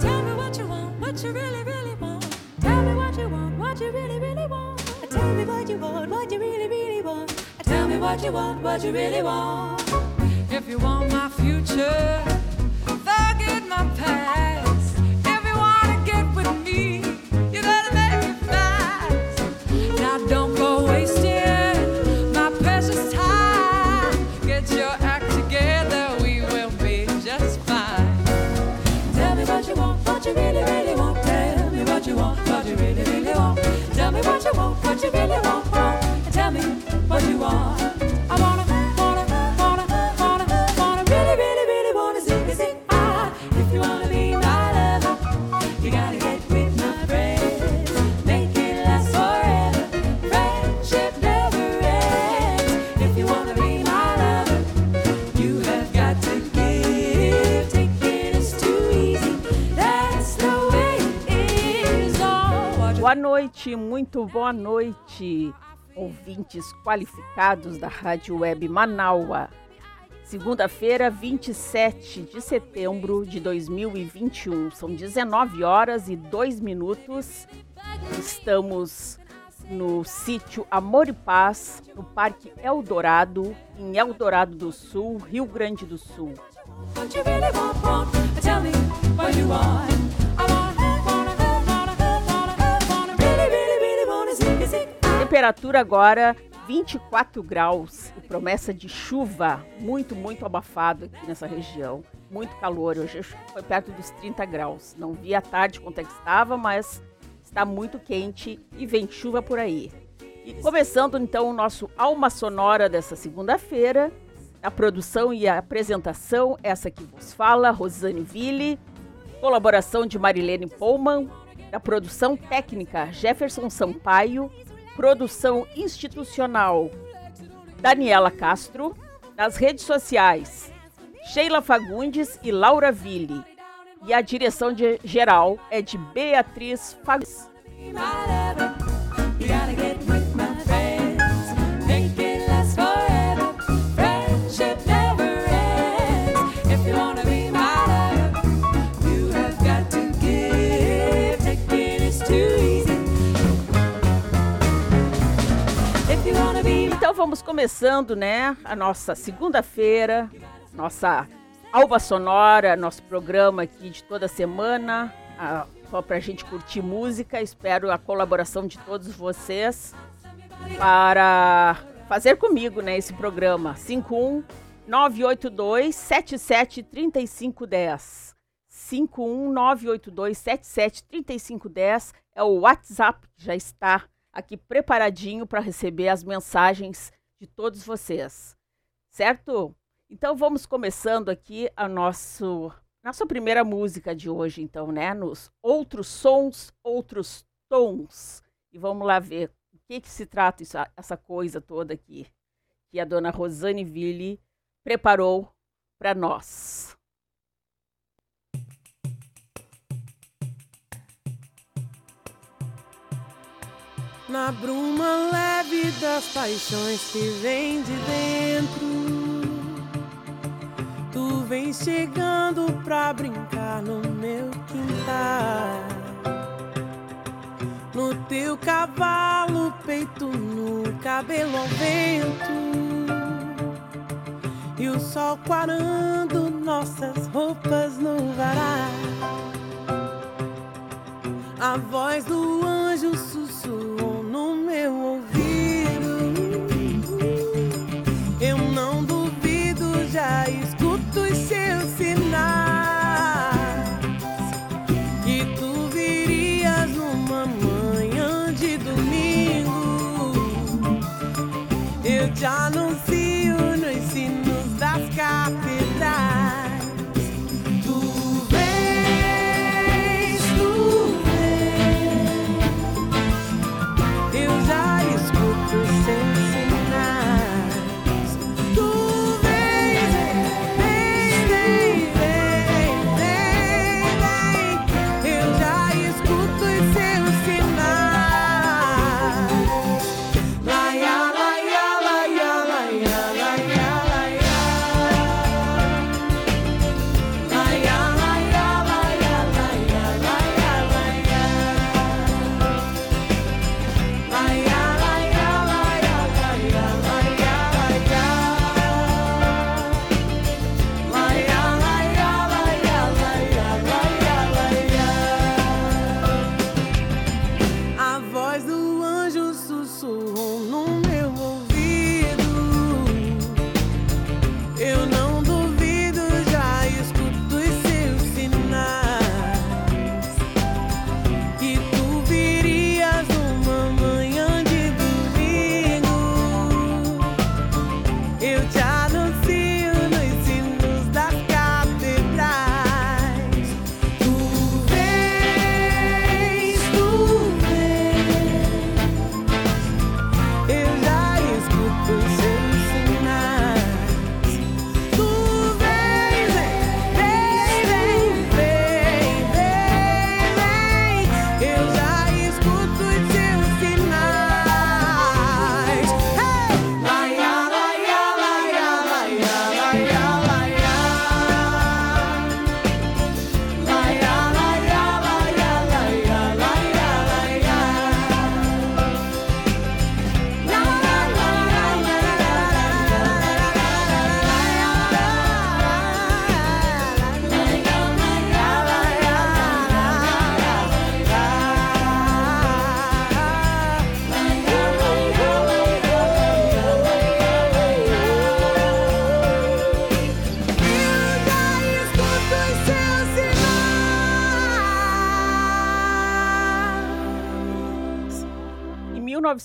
Tell me what you want, what you really, really want. Tell me what you want, what you really, really want. Tell me what you want, what you really, really want. Tell me what you want, what you really want. If you want my future, forget my past. You want, what you really want, want. And tell me what you want. I wanna, wanna, wanna, wanna, wanna, really, really, really wanna sing, sing. Ah, if you wanna be my lover, you gotta get with my friends. Make it last forever. Friendship never ends. If you wanna be my lover, you have got to give. Taking is too easy. That's the way it is. Oh, Boa noite, muito boa noite, ouvintes qualificados da Rádio Web Manaua. Segunda-feira, 27 de setembro de 2021. São 19 horas e 2 minutos. Estamos no sítio Amor e Paz, no Parque Eldorado, em Eldorado do Sul, Rio Grande do Sul. What Temperatura agora 24 graus e promessa de chuva, muito, muito abafado aqui nessa região. Muito calor, hoje foi perto dos 30 graus. Não vi à tarde quanto é que estava, mas está muito quente e vem chuva por aí. E começando então o nosso Alma Sonora dessa segunda-feira, a produção e a apresentação, essa que vos fala, Rosane Ville, colaboração de Marilene Pullman, da produção técnica Jefferson Sampaio, produção institucional Daniela Castro, nas redes sociais Sheila Fagundes e Laura Ville. E a direção de geral é de Beatriz Fagundes. Vamos começando, né, a nossa segunda-feira, nossa Alba Sonora, nosso programa aqui de toda semana, a, só pra gente curtir música. Espero a colaboração de todos vocês para fazer comigo, né, esse programa. 51 982 77 3510. 51 982 77 3510 é o WhatsApp que já está aqui preparadinho para receber as mensagens de todos vocês. Certo? Então vamos começando aqui a nosso nossa primeira música de hoje, então, né? Nos outros sons, outros tons. E vamos lá ver o que que se trata isso, essa coisa toda aqui que a dona Rosane Ville preparou para nós. Na bruma leve das paixões que vem de dentro, tu vens chegando pra brincar no meu quintal. No teu cavalo, peito no cabelo ao vento, e o sol quarando nossas roupas no varal. A voz do anjo sussurrou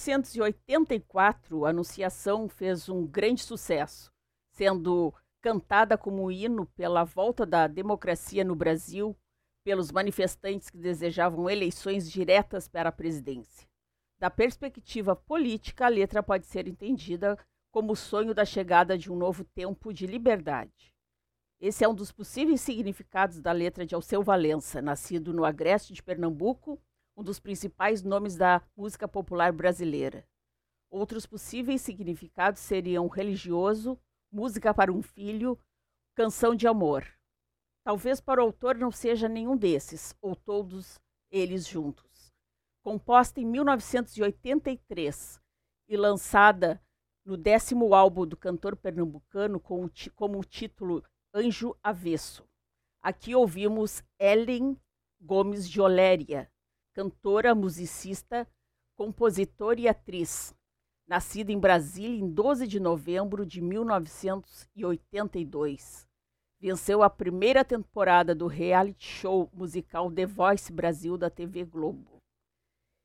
1984, a Anunciação fez um grande sucesso, sendo cantada como hino pela volta da democracia no Brasil, pelos manifestantes que desejavam eleições diretas para a presidência. Da perspectiva política, a letra pode ser entendida como o sonho da chegada de um novo tempo de liberdade. Esse é um dos possíveis significados da letra de Alceu Valença, nascido no Agreste de Pernambuco um dos principais nomes da música popular brasileira. Outros possíveis significados seriam religioso, música para um filho, canção de amor. Talvez para o autor não seja nenhum desses, ou todos eles juntos. Composta em 1983 e lançada no décimo álbum do cantor pernambucano com como o título Anjo Avesso. Aqui ouvimos Ellen Gomes de Oléria, cantora, musicista, compositora e atriz. Nascida em Brasília em 12 de novembro de 1982. Venceu a primeira temporada do reality show musical The Voice Brasil da TV Globo.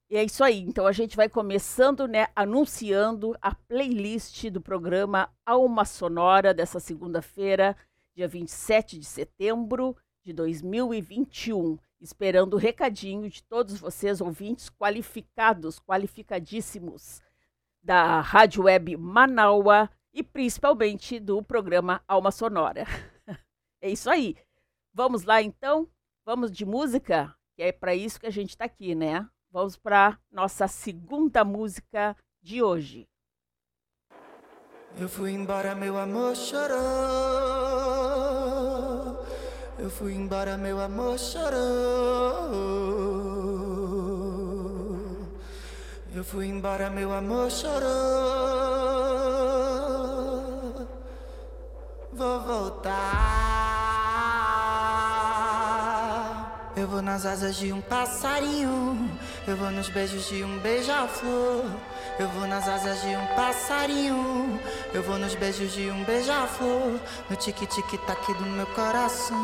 E é isso aí. Então a gente vai começando, né, anunciando a playlist do programa Alma Sonora dessa segunda-feira, dia 27 de setembro de 2021 esperando o recadinho de todos vocês, ouvintes qualificados, qualificadíssimos da Rádio Web Manaua e principalmente do programa Alma Sonora. é isso aí. Vamos lá então? Vamos de música? Que é para isso que a gente está aqui, né? Vamos para nossa segunda música de hoje. Eu fui embora, meu amor chorou. Eu fui embora, meu amor chorou. Eu fui embora, meu amor chorou. Vou voltar. Eu vou nas asas de um passarinho. Eu vou nos beijos de um beija-flor. Eu vou nas asas de um passarinho. Eu vou nos beijos de um beija-flor. No tique-tique-tac do meu coração.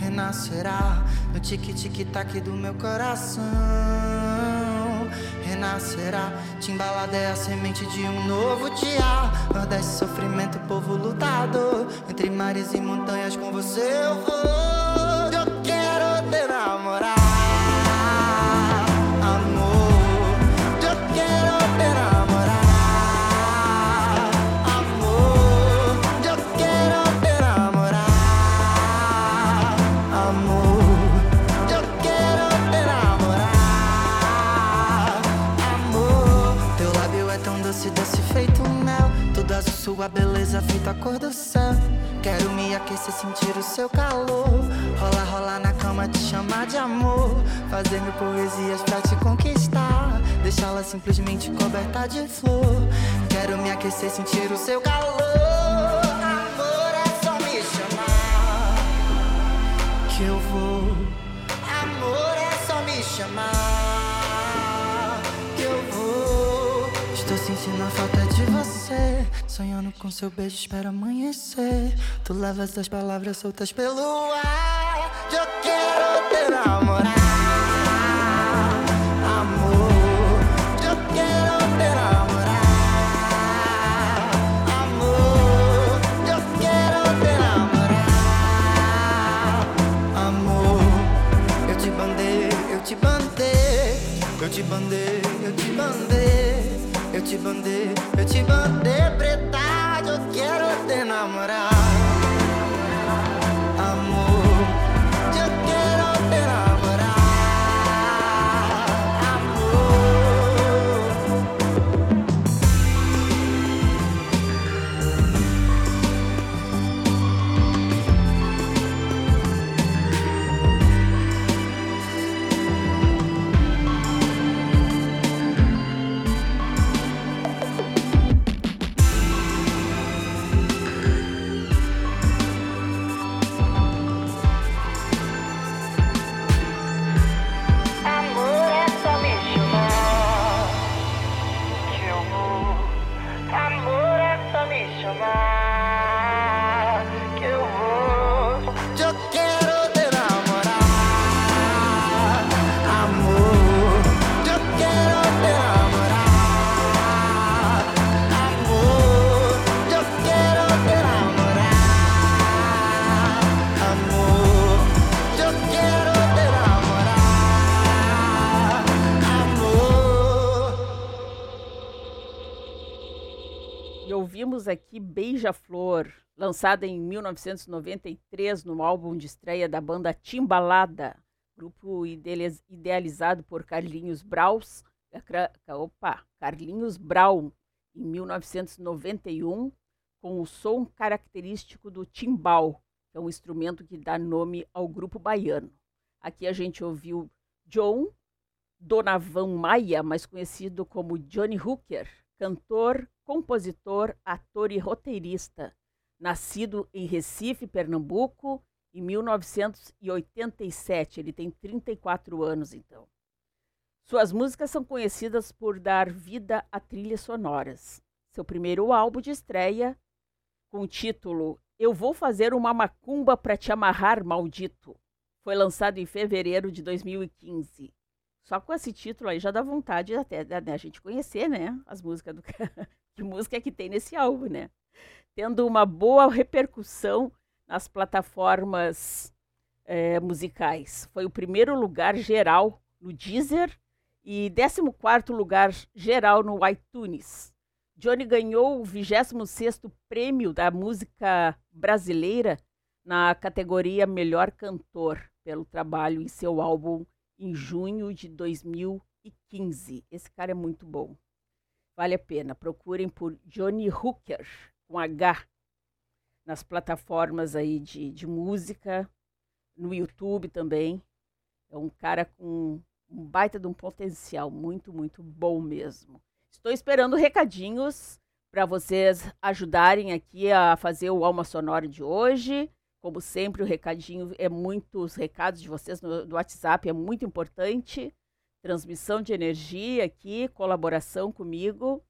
Renascerá no tique-tique-tac do meu coração. Renascerá, timbalada é a semente de um novo dia. Nordeste, sofrimento, povo lutador. Entre mares e montanhas, com você eu vou. Sua beleza feita a cor do céu. Quero me aquecer, sentir o seu calor. Rolar, rolar na cama, te chamar de amor. Fazer mil poesias pra te conquistar. Deixá-la simplesmente coberta de flor. Quero me aquecer, sentir o seu calor. Amor é só me chamar. Que eu vou. Amor é só me chamar. Que eu vou. Estou sentindo a falta. Sonhando com seu beijo, espero amanhecer. Tu levas as palavras soltas pelo ar. Eu quero te namorar. Amor, eu quero te namorar. Amor, eu quero te namorar. Amor, eu te bandei, eu te bandei. Eu te bandei, te bandei. Eu te bandei, eu te bandei, preta, eu quero te namorar. Beija-Flor, lançada em 1993 no álbum de estreia da banda Timbalada, grupo idealizado por Carlinhos Braus, opa, Carlinhos Brown, em 1991, com o som característico do timbal, que é um instrumento que dá nome ao grupo baiano. Aqui a gente ouviu John Donavão Maia, mais conhecido como Johnny Hooker, cantor, compositor, ator e roteirista, nascido em Recife, Pernambuco, em 1987. Ele tem 34 anos, então. Suas músicas são conhecidas por dar vida a trilhas sonoras. Seu primeiro álbum de estreia, com o título Eu Vou Fazer uma Macumba para Te Amarrar, Maldito, foi lançado em fevereiro de 2015. Só com esse título aí já dá vontade até da né, gente conhecer, né? As músicas do que música que tem nesse álbum, né? Tendo uma boa repercussão nas plataformas é, musicais. Foi o primeiro lugar geral no Deezer e 14 lugar geral no iTunes. Johnny ganhou o 26º prêmio da música brasileira na categoria Melhor Cantor pelo trabalho em seu álbum em junho de 2015. Esse cara é muito bom. Vale a pena. Procurem por Johnny Hooker, com H, nas plataformas aí de, de música, no YouTube também. É um cara com um baita de um potencial muito, muito bom mesmo. Estou esperando recadinhos para vocês ajudarem aqui a fazer o Alma Sonora de hoje. Como sempre, o recadinho é muitos recados de vocês no, no WhatsApp, é muito importante. Transmissão de energia aqui, colaboração comigo.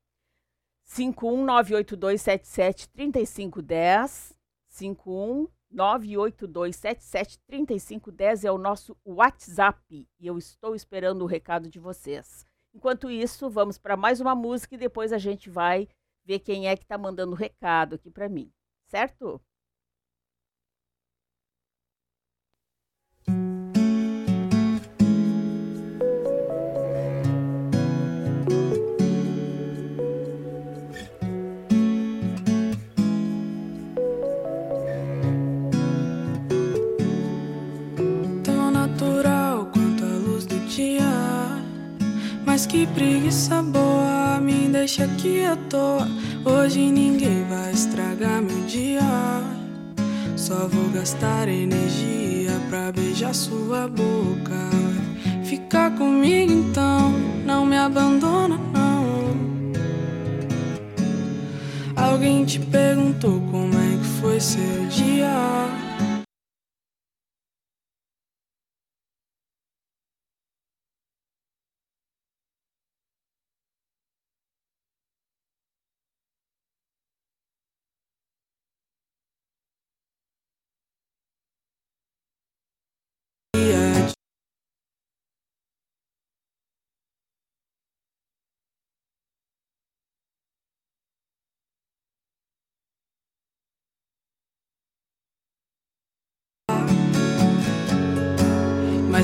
51982773510. 51982773510 é o nosso WhatsApp e eu estou esperando o recado de vocês. Enquanto isso, vamos para mais uma música e depois a gente vai ver quem é que está mandando recado aqui para mim, certo? Que preguiça boa me deixa aqui à toa. Hoje ninguém vai estragar meu dia. Só vou gastar energia pra beijar sua boca. Fica comigo então, não me abandona não. Alguém te perguntou como é que foi seu dia?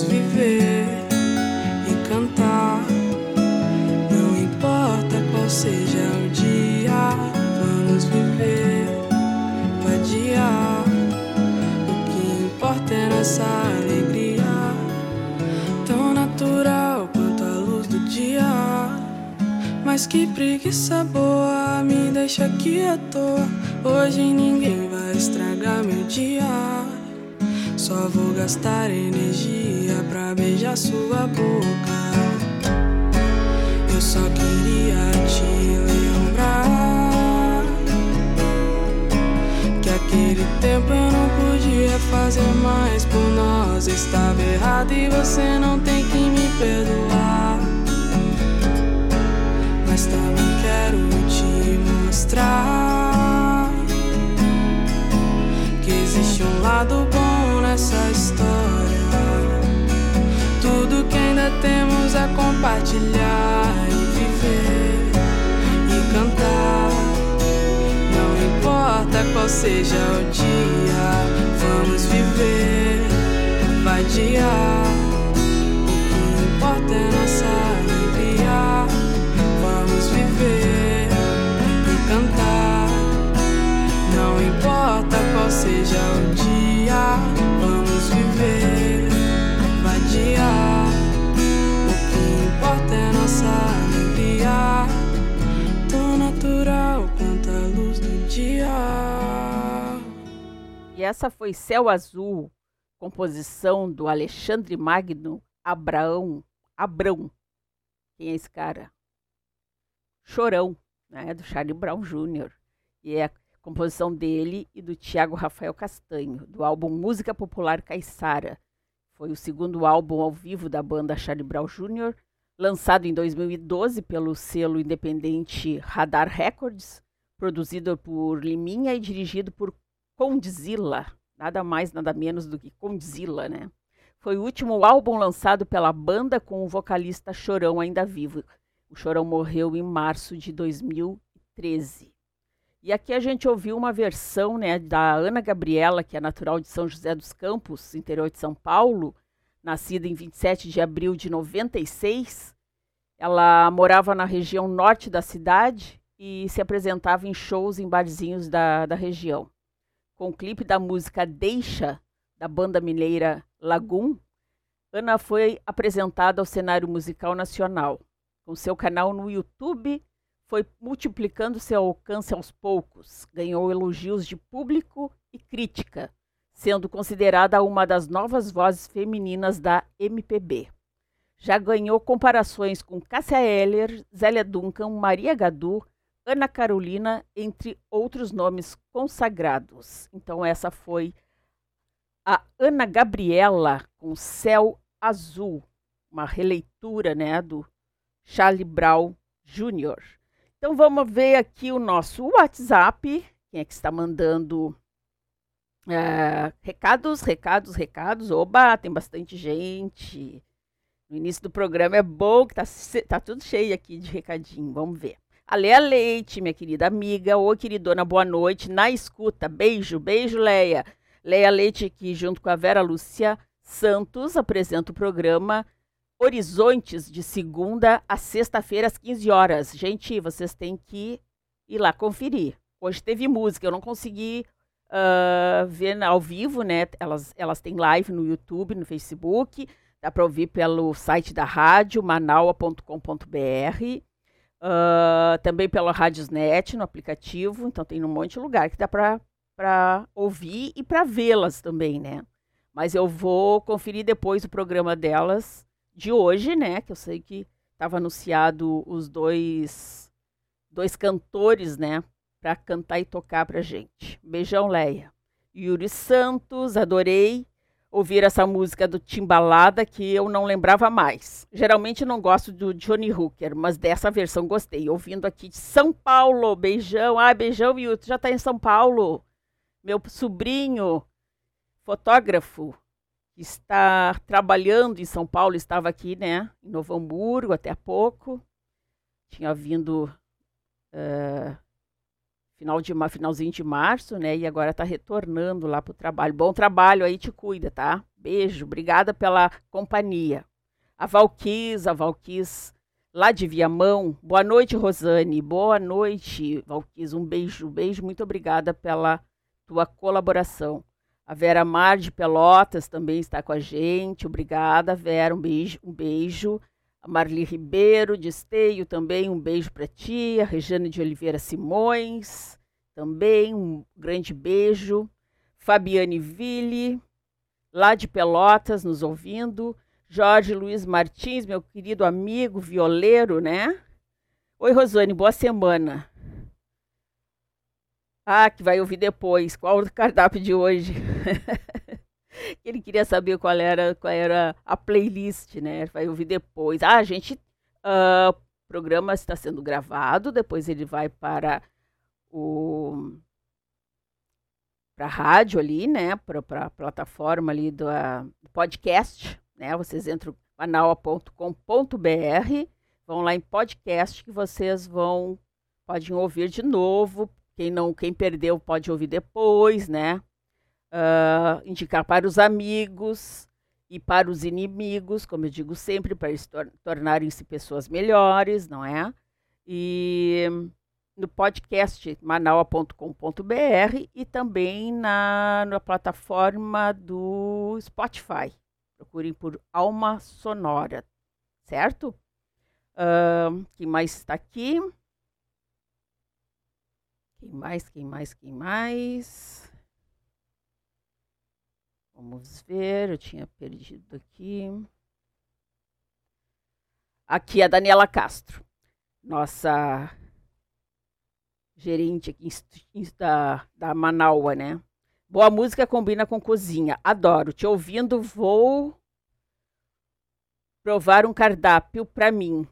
vamos viver e cantar. Não importa qual seja o dia, vamos viver, vadiar. O que importa é nossa alegria, tão natural quanto a luz do dia. Mas que preguiça boa me deixa aqui à toa. Hoje ninguém vai estragar meu dia. Só vou gastar energia pra beijar sua boca. Eu só queria te lembrar que aquele tempo eu não podia fazer mais por nós. Estava errado e você não tem que me perdoar. Mas também quero te mostrar que existe um lado bom essa história. Tudo que ainda temos a compartilhar e viver e cantar. Não importa qual seja o dia, vamos viver, vai vadiar. O que importa é nossa alegria. Vamos viver e cantar. Não importa qual seja o dia vamos viver. O que importa é nossa alegria. Tão natural quanto a luz do dia. E essa foi Céu Azul, composição do Alexandre Magno Abraão. Abrão. Quem é esse cara? Chorão, né? Do Charlie Brown Jr. E é composição dele e do Tiago Rafael Castanho, do álbum Música Popular Caiçara. Foi o segundo álbum ao vivo da banda Charlie Brown Jr., lançado em 2012 pelo selo independente Radar Records, produzido por Liminha e dirigido por Condzilla, nada mais, nada menos do que Condzilla, né? Foi o último álbum lançado pela banda com o vocalista Chorão ainda vivo. O Chorão morreu em março de 2013. E aqui a gente ouviu uma versão né, da Ana Gabriela, que é natural de São José dos Campos, interior de São Paulo, nascida em 27 de abril de 96. Ela morava na região norte da cidade e se apresentava em shows em barzinhos da, da região. Com o clipe da música Deixa, da banda mineira Lagum, Ana foi apresentada ao cenário musical nacional. Com seu canal no YouTube, foi multiplicando seu alcance aos poucos, ganhou elogios de público e crítica, sendo considerada uma das novas vozes femininas da MPB. Já ganhou comparações com Cássia Eller, Zélia Duncan, Maria Gadu, Ana Carolina, entre outros nomes consagrados. Então essa foi a Ana Gabriela com Céu Azul, uma releitura né, do Charlie Brown Jr. Então vamos ver aqui o nosso WhatsApp. Quem é que está mandando é, recados, recados, recados? Oba, tem bastante gente. No início do programa é bom que tá, tá tudo cheio aqui de recadinho. Vamos ver. A Leia Leite, minha querida amiga. Ô, queridona, boa noite. Na escuta. Beijo, beijo, Leia. Leia Leite aqui, junto com a Vera Lúcia Santos, apresenta o programa Horizontes, de segunda a sexta-feira, às 15 horas. Gente, vocês têm que ir lá conferir. Hoje teve música, eu não consegui uh, ver ao vivo, né? Elas, elas têm live no YouTube, no Facebook. Dá para ouvir pelo site da rádio, manaua.com.br. Uh, também pela Radiosnet, no aplicativo. Então tem um monte de lugar que dá para para ouvir e para vê-las também, né? Mas eu vou conferir depois o programa delas de hoje, né? Que eu sei que estava anunciado os dois dois cantores, né? Para cantar e tocar pra gente. Beijão, Leia. Yuri Santos, adorei ouvir essa música do Timbalada que eu não lembrava mais. Geralmente não gosto do Johnny Hooker, mas dessa versão gostei. Ouvindo aqui de São Paulo, beijão. Ah, beijão, Yuri, já tá em São Paulo. Meu sobrinho, fotógrafo, que está trabalhando em São Paulo, estava aqui, né, em Novo Hamburgo até há pouco. Tinha vindo uh, final de, finalzinho de março, né, e agora está retornando lá para o trabalho. Bom trabalho aí, te cuida, tá? Beijo, obrigada pela companhia. A Valquis, a Valquis lá de Viamão. Boa noite, Rosane. Boa noite, Valquis. Um beijo, um beijo. Muito obrigada pela tua colaboração. A Vera Mar de Pelotas também está com a gente. Obrigada, Vera. Um beijo. Um beijo. A Marli Ribeiro de Esteio também, um beijo para ti. A Regiane de Oliveira Simões também, um grande beijo. Fabiane Ville, lá de Pelotas, nos ouvindo. Jorge Luiz Martins, meu querido amigo violeiro, né? Oi, Rosane, boa semana. Ah, que vai ouvir depois. Qual o cardápio de hoje? Ele queria saber qual era, qual era a playlist, né? Vai ouvir depois. Ah, a gente. Uh, o programa está sendo gravado, depois ele vai para o para a rádio ali, né, para a plataforma ali do, uh, podcast, né, vocês entram, manaua.com.br. Vão lá em podcast que vocês vão podem ouvir de novo. Quem não, quem perdeu pode ouvir depois, né? Uh, indicar para os amigos e para os inimigos, como eu digo sempre, para eles tor tornarem-se pessoas melhores, não é? E no podcast manaua.com.br e também na, na plataforma do Spotify. Procurem por Alma Sonora, certo? Uh, quem mais está aqui? Quem mais? Quem mais? Quem mais? Vamos ver, eu tinha perdido aqui. Aqui a Daniela Castro, nossa gerente aqui da, da Manaua, né? Boa música combina com cozinha. Adoro. Te ouvindo, vou provar um cardápio para mim.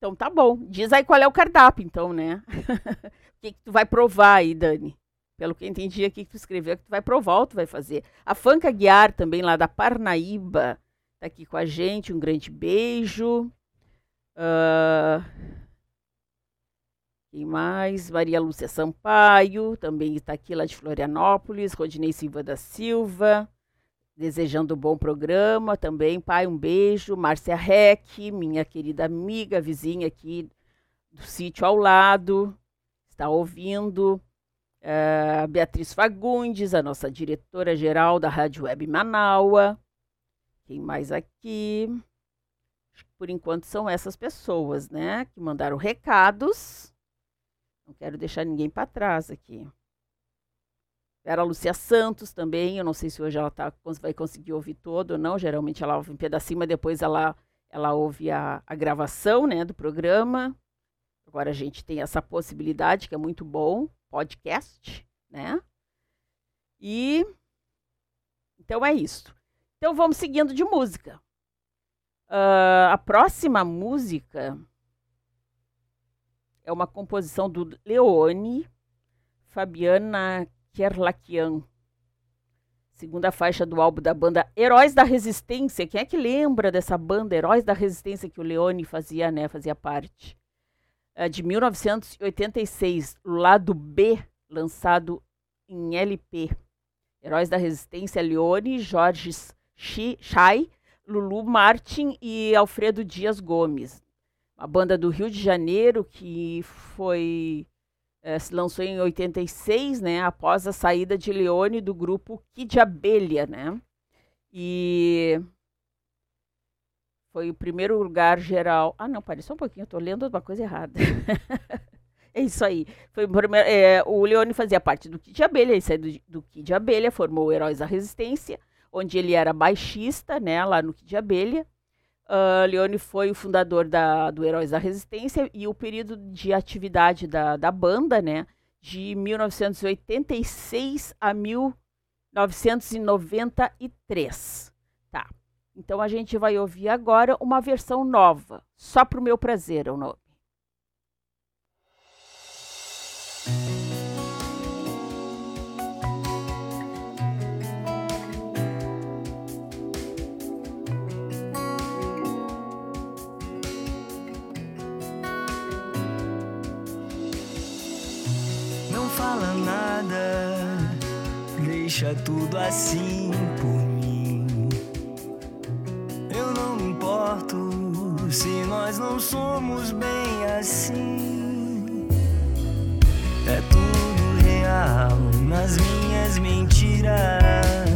Então tá bom. Diz aí qual é o cardápio, então, né? o que, que tu vai provar aí, Dani? Pelo que eu entendi aqui que tu escreveu, que tu vai provar ou tu vai fazer. A Fanca Guiar, também lá da Parnaíba, tá aqui com a gente. Um grande beijo. Uh... Quem mais? Maria Lúcia Sampaio, também está aqui lá de Florianópolis. Rodinei Silva da Silva, desejando um bom programa também. Pai, um beijo. Márcia Reck, minha querida amiga, vizinha aqui do sítio ao lado, está ouvindo. Uh, Beatriz Fagundes, a nossa diretora-geral da Rádio Web Manaua. Quem mais aqui? Por enquanto são essas pessoas, né? Que mandaram recados. Não quero deixar ninguém para trás aqui. Era a Lúcia Santos também, eu não sei se hoje ela tá, vai conseguir ouvir todo ou não, geralmente ela ouve um pedacinho, mas depois ela, ela ouve a, a gravação né, do programa. Agora a gente tem essa possibilidade, que é muito bom, podcast, né? E então é isso. Então vamos seguindo de música. Uh, a próxima música é uma composição do Leone Fabiana Kerlakian. Segunda faixa do álbum da banda Heróis da Resistência. Quem é que lembra dessa banda Heróis da Resistência que o Leone fazia, né? Fazia parte. É de 1986, lado B, lançado em LP. Heróis da Resistência, Leone, Jorge Chay, Lulu Martin e Alfredo Dias Gomes uma banda do Rio de Janeiro que foi é, se lançou em 86, né, após a saída de Leone do grupo Kid Abelha, né? E foi o primeiro lugar geral. Ah, não, parece só um pouquinho, eu tô lendo uma coisa errada. é isso aí. Foi o, primeiro, é, o Leone fazia parte do Kid Abelha, ele saiu do, do Kid Abelha, formou Heróis da Resistência, onde ele era baixista, né, lá no Kid Abelha. Uh, Leone foi o fundador da, do Heróis da Resistência e o período de atividade da, da banda, né, de 1986 a 1993. Tá. Então a gente vai ouvir agora uma versão nova, só para o meu prazer o nome. Deixa tudo assim por mim. Eu não me importo se nós não somos bem assim. É tudo real nas minhas mentiras.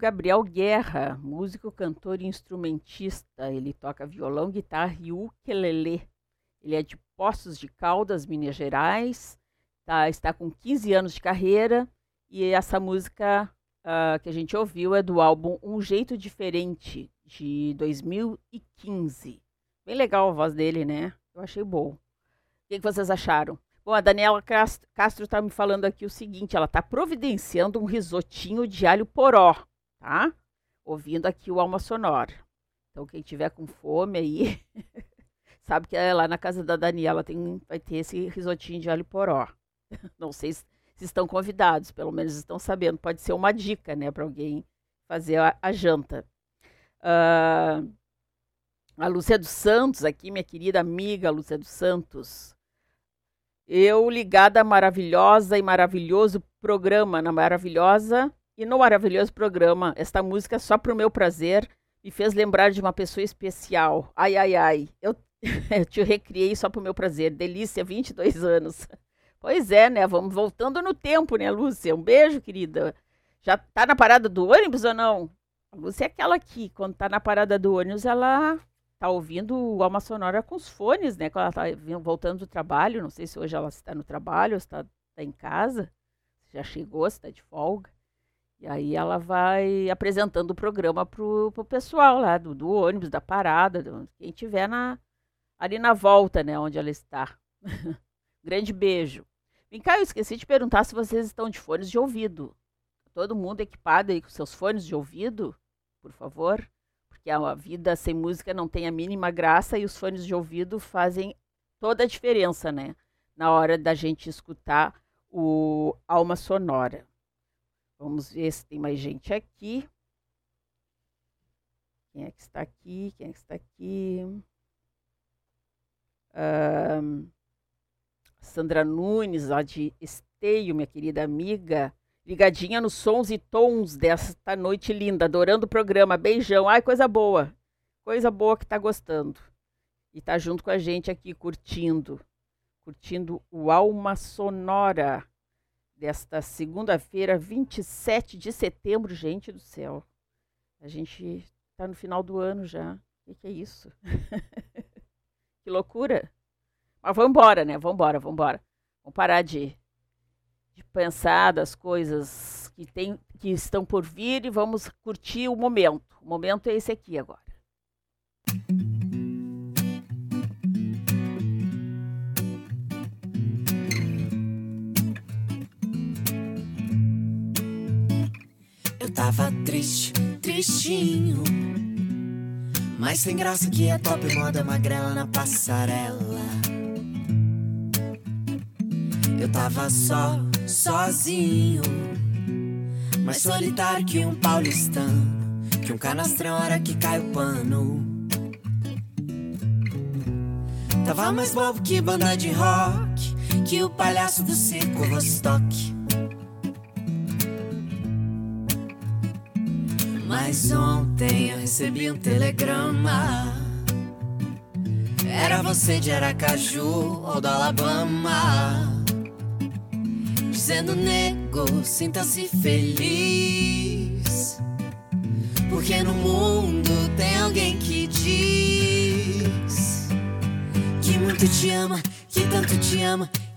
Gabriel Guerra, músico, cantor e instrumentista. Ele toca violão, guitarra e ukulele. Ele é de Poços de Caldas, Minas Gerais. Tá, está com 15 anos de carreira. E essa música ah, que a gente ouviu é do álbum Um Jeito Diferente, de 2015. Bem legal a voz dele, né? Eu achei bom. O que, que vocês acharam? Bom, a Daniela Cas- Castro está me falando aqui o seguinte: ela está providenciando um risotinho de alho poró, tá? Ouvindo aqui o Alma Sonora. Então, quem tiver com fome aí, sabe que é lá na casa da Daniela tem, vai ter esse risotinho de alho poró. Não sei se, se estão convidados, pelo menos estão sabendo. Pode ser uma dica, né, para alguém fazer a, a janta. Ah, a Lúcia dos Santos, aqui, minha querida amiga Lúcia dos Santos. Eu ligada a maravilhosa e maravilhoso programa, na maravilhosa e no maravilhoso programa. Esta música, só pro meu prazer, me fez lembrar de uma pessoa especial. Ai, ai, ai. Eu, eu te recriei só pro meu prazer. Delícia, 22 anos. Pois é, né? Vamos voltando no tempo, né, Lúcia? Um beijo, querida. Já tá na parada do ônibus ou não? A Lúcia é aquela que, quando tá na parada do ônibus, ela tá ouvindo o Alma Sonora com os fones, né? Quando ela tá voltando do trabalho. Não sei se hoje ela está no trabalho ou está tá em casa. Já chegou, se está de folga. E aí ela vai apresentando o programa pro, pro pessoal lá do, do ônibus, da parada, do- quem tiver na, ali na volta, né? Onde ela está. Grande beijo. Vem cá, eu esqueci de perguntar se vocês estão de fones de ouvido. Todo mundo equipado aí com seus fones de ouvido, por favor? Porque a vida sem música não tem a mínima graça e os fones de ouvido fazem toda a diferença, né? Na hora da gente escutar o Alma Sonora. Vamos ver se tem mais gente aqui. Quem é que está aqui? Quem é que está aqui? Ahn, Sandra Nunes, lá de Esteio, minha querida amiga. Ligadinha nos sons e tons desta noite linda, adorando o programa. Beijão. Ai, coisa boa. Coisa boa que tá gostando. E tá junto com a gente aqui curtindo. Curtindo o Alma Sonora desta segunda-feira, 27 de setembro. Gente do céu. A gente tá no final do ano já. O que, que é isso? que loucura. Mas vamos embora, né? Vamos embora, vamos embora. Vamos parar de, de pensar das coisas que, tem, que estão por vir e vamos curtir o momento. O momento é esse aqui agora. Eu tava triste, tristinho. Mas sem graça que é top moda magrela na passarela. Eu tava só, sozinho. Mais solitário que um paulistano. Que um canastrão hora que cai o pano. Tava mais bobo que banda de rock. Que o palhaço do circo Vostok. Mas ontem eu recebi um telegrama. Era você de Aracaju ou do Alabama. Dizendo, nego, sinta-se feliz. Porque no mundo tem alguém que diz que muito te ama, que tanto te ama,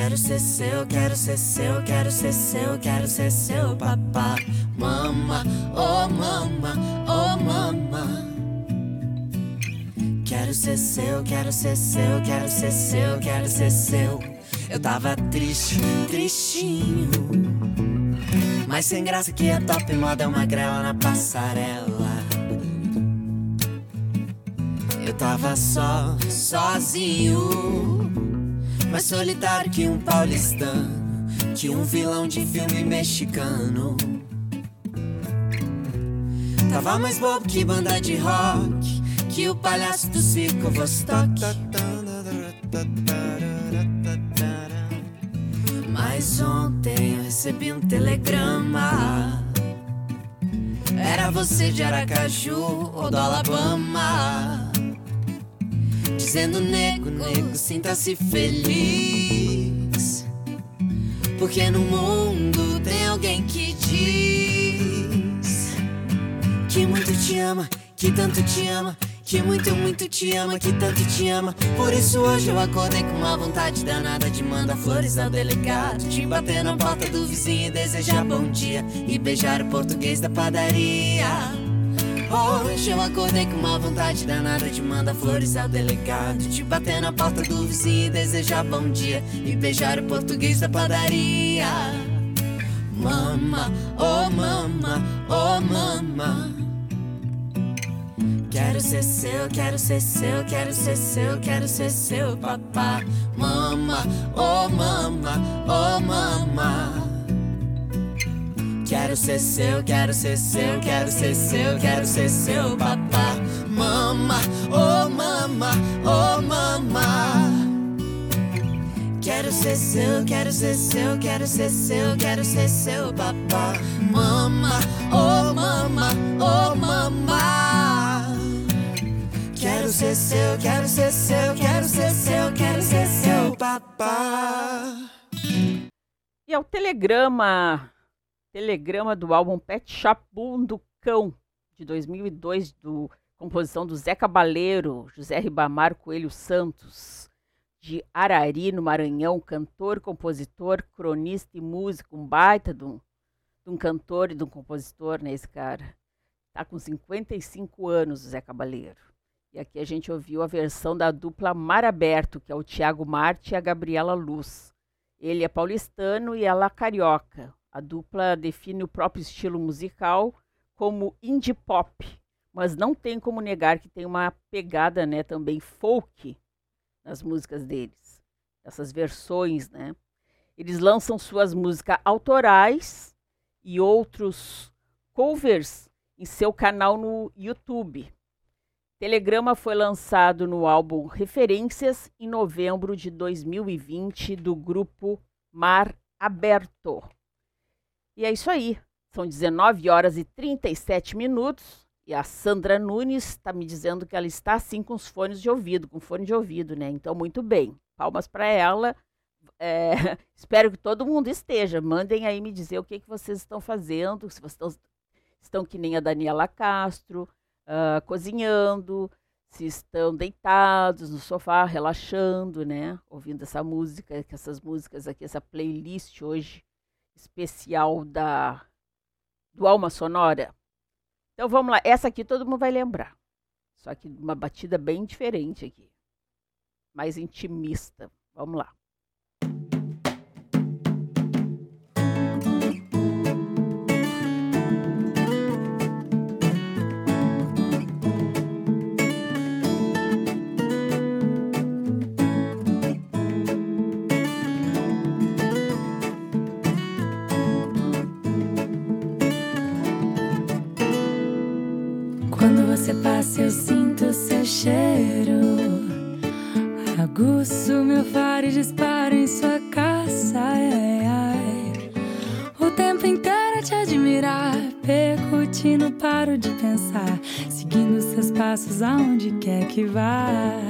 Quero ser seu, quero ser seu, quero ser seu, quero ser seu papá. Mama, oh mama, oh mama. Quero ser seu, quero ser seu, quero ser seu, quero ser seu. Eu tava triste, tristinho. Mas sem graça que é top moda é uma grela na passarela. Eu tava só, sozinho. Mais solitário que um paulistano. Que um vilão de filme mexicano. Tava mais bobo que banda de rock. Que o palhaço do circo Vostok. Mas ontem eu recebi um telegrama. Era você de Aracaju ou do Alabama. Dizendo, nego, nego, sinta-se feliz. Porque no mundo tem alguém que diz que muito te ama, que tanto te ama. Que muito, muito te ama, que tanto te ama. Por isso hoje eu acordei com uma vontade danada de mandar flores ao delegado. Te bater na porta do vizinho e desejar bom dia. E beijar o português da padaria. Hoje eu acordei com uma vontade danada de mandar flores ao delegado. Te bater na porta do vizinho e desejar bom dia. E beijar o português da padaria. Mama, oh mama, oh mama. Quero ser seu, quero ser seu, quero ser seu, quero ser seu, papá. Mama, oh mama, oh mama. Quero ser seu, quero ser seu, quero ser seu, quero ser seu, papá. Mama, oh mama, oh mama. Quero ser seu, quero ser seu, quero ser seu, quero ser seu, papá. Mama, oh mama, oh mama. Quero ser seu, quero ser seu, quero ser seu, quero ser seu, papá. E é o telegrama, telegrama do álbum Pet Boom do Cão, de 2002, do composição do Zé Cabaleiro, José Ribamar Coelho Santos, de Arari, no Maranhão, cantor, compositor, cronista e músico, um baita de um, de um cantor e de um compositor, né, esse cara. Tá com 55 anos, o Zé Cabaleiro. E aqui a gente ouviu a versão da dupla Mar Aberto, que é o Tiago Marte e a Gabriela Luz. Ele é paulistano e ela carioca. A dupla define o próprio estilo musical como indie pop, mas não tem como negar que tem uma pegada, né, também folk nas músicas deles. Essas versões, né? Eles lançam suas músicas autorais e outros covers em seu canal no YouTube. Telegrama foi lançado no álbum Referências em novembro de 2020 do grupo Mar Aberto. E é isso aí. São 19 horas e 37 minutos. E a Sandra Nunes está me dizendo que ela está assim com os fones de ouvido, com fone de ouvido, né? Então, muito bem. Palmas para ela. É, espero que todo mundo esteja. Mandem aí me dizer o que, que vocês estão fazendo, se vocês estão, estão que nem a Daniela Castro, uh, cozinhando, se estão deitados no sofá, relaxando, né? Ouvindo essa música, essas músicas aqui, essa playlist hoje especial da do Alma Sonora. Então vamos lá, essa aqui todo mundo vai lembrar. Só que uma batida bem diferente aqui. Mais intimista. Vamos lá. Eu sinto seu cheiro. Aguço meu faro e disparo em sua caça. Ai, ai. O tempo inteiro a te admirar. Percutindo, paro de pensar. Seguindo seus passos aonde quer que vá.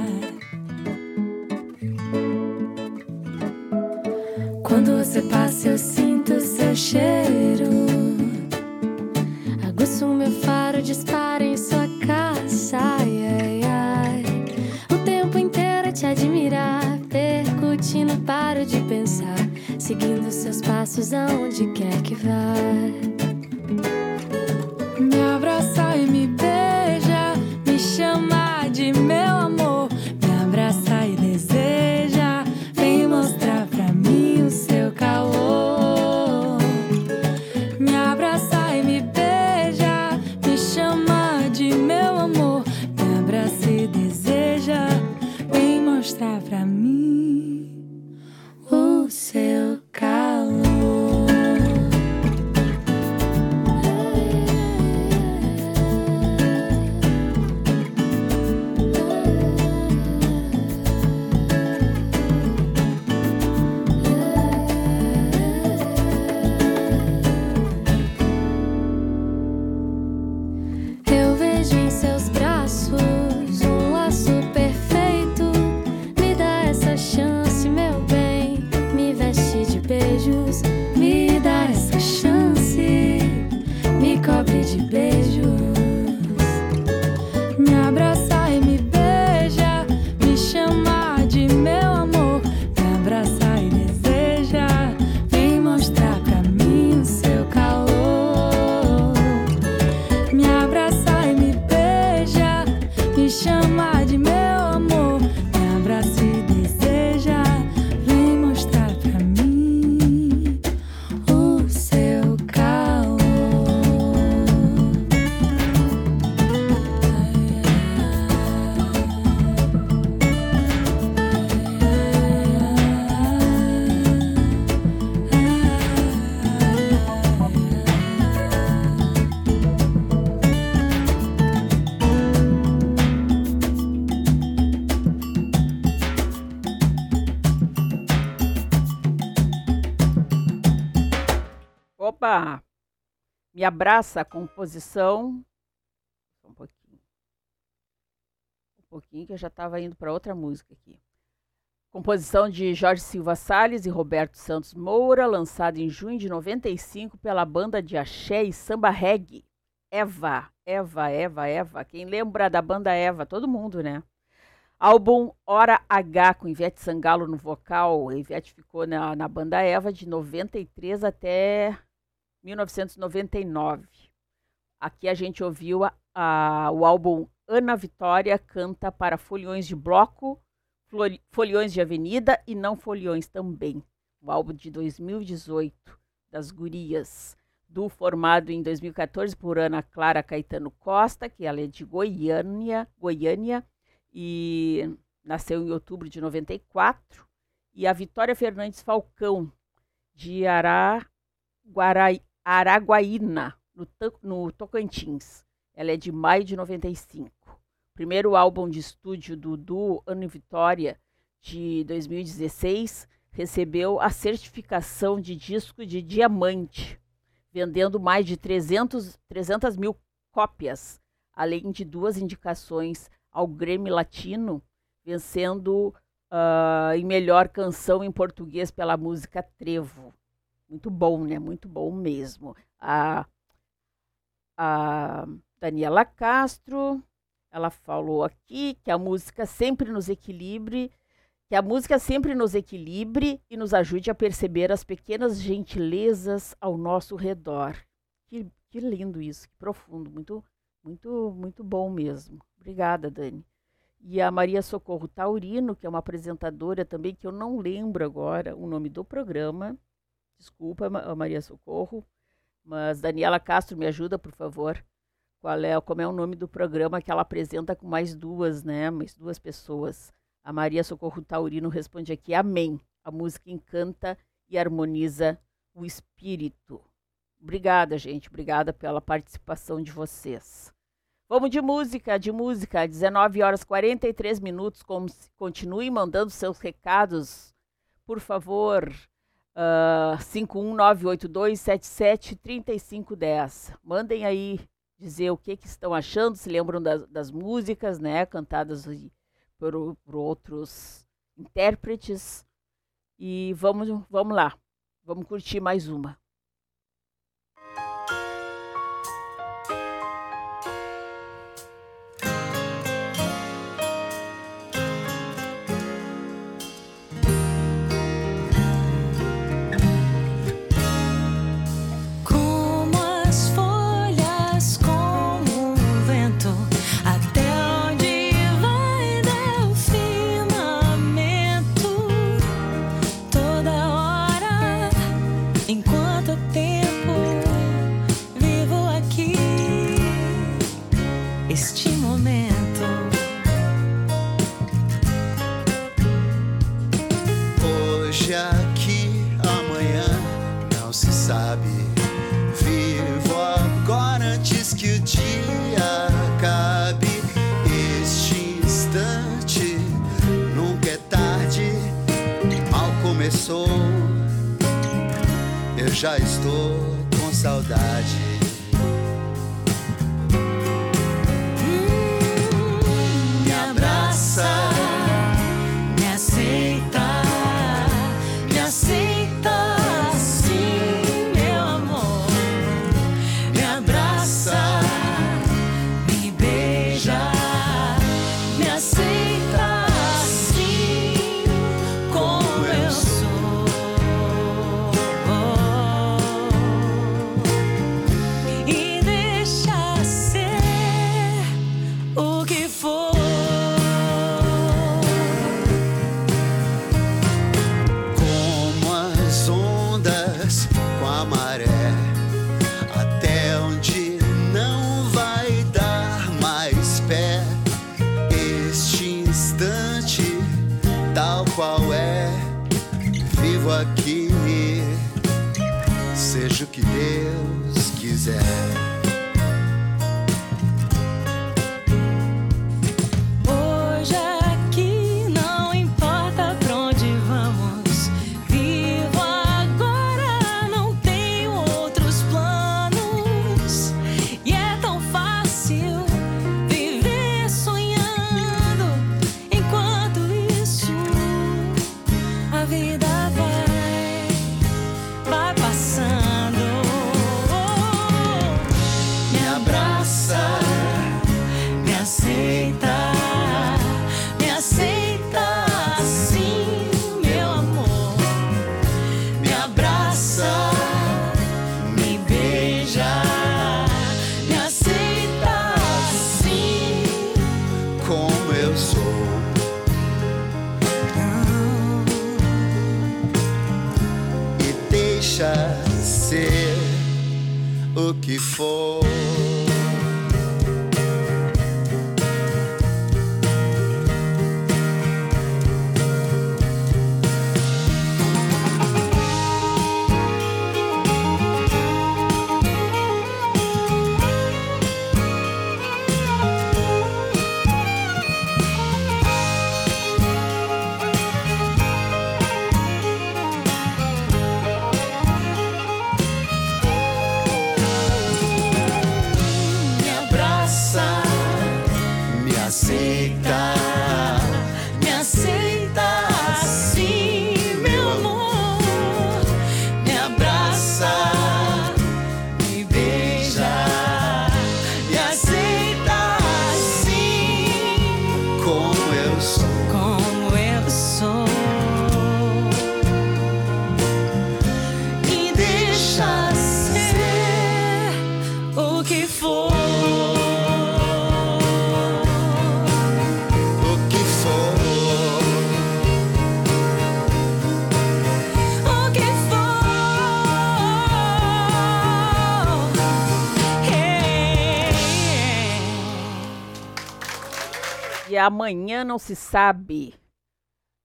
Me abraça a composição. Um pouquinho. Um pouquinho que eu já estava indo para outra música aqui. Composição de Jorge Silva Salles e Roberto Santos Moura, lançada em junho de 95 pela banda de axé e samba reggae. Eva, Eva, Eva, Eva. Quem lembra da banda Eva? Todo mundo, né? Álbum Hora H, com Ivete Sangalo no vocal. A Ivete ficou na, na banda Eva de 93 até 1999. Aqui a gente ouviu a- a- o álbum Ana Vitória canta para foliões de bloco, foliões de avenida e não foliões também. O álbum de 2018 das Gurias, do formado em 2014 por Ana Clara Caetano Costa, que ela é de Goiânia, Goiânia e nasceu em outubro de 94, e a Vitória Fernandes Falcão, de Araguarai, Araguaína, no, no Tocantins. Ela é de maio de 95. Primeiro álbum de estúdio do duo e Vitória, de 2016, recebeu a certificação de disco de diamante, vendendo mais de 300, 300 mil cópias, além de duas indicações ao Grêmio Latino, vencendo ah, em melhor canção em português pela música Trevo. Muito bom, né? Muito bom mesmo. A, a Daniela Castro, ela falou aqui que a música sempre nos equilibre, que a música sempre nos equilibre e nos ajude a perceber as pequenas gentilezas ao nosso redor. Que, que lindo isso, que profundo, muito, muito, muito bom mesmo. Obrigada, Dani. E a Maria Socorro Taurino, que é uma apresentadora também, que eu não lembro agora o nome do programa. Desculpa, Ma- Maria Socorro. Mas Daniela Castro, me ajuda, por favor. Qual é, como é o nome do programa que ela apresenta com mais duas, né? Mais duas pessoas. A Maria Socorro Taurino responde aqui: Amém. A música encanta e harmoniza o espírito. Obrigada, gente. Obrigada pela participação de vocês. Vamos de música, de música. 19 horas 43 minutos. Continue mandando seus recados, por favor. Uh, 51982773510. Mandem aí dizer o que, que estão achando, se lembram das, das músicas, né? Cantadas por, por outros intérpretes. E vamos, vamos lá. Vamos curtir mais uma. Já estou com saudade. Qual é, vivo aqui, seja o que Deus quiser. O amanhã não se sabe.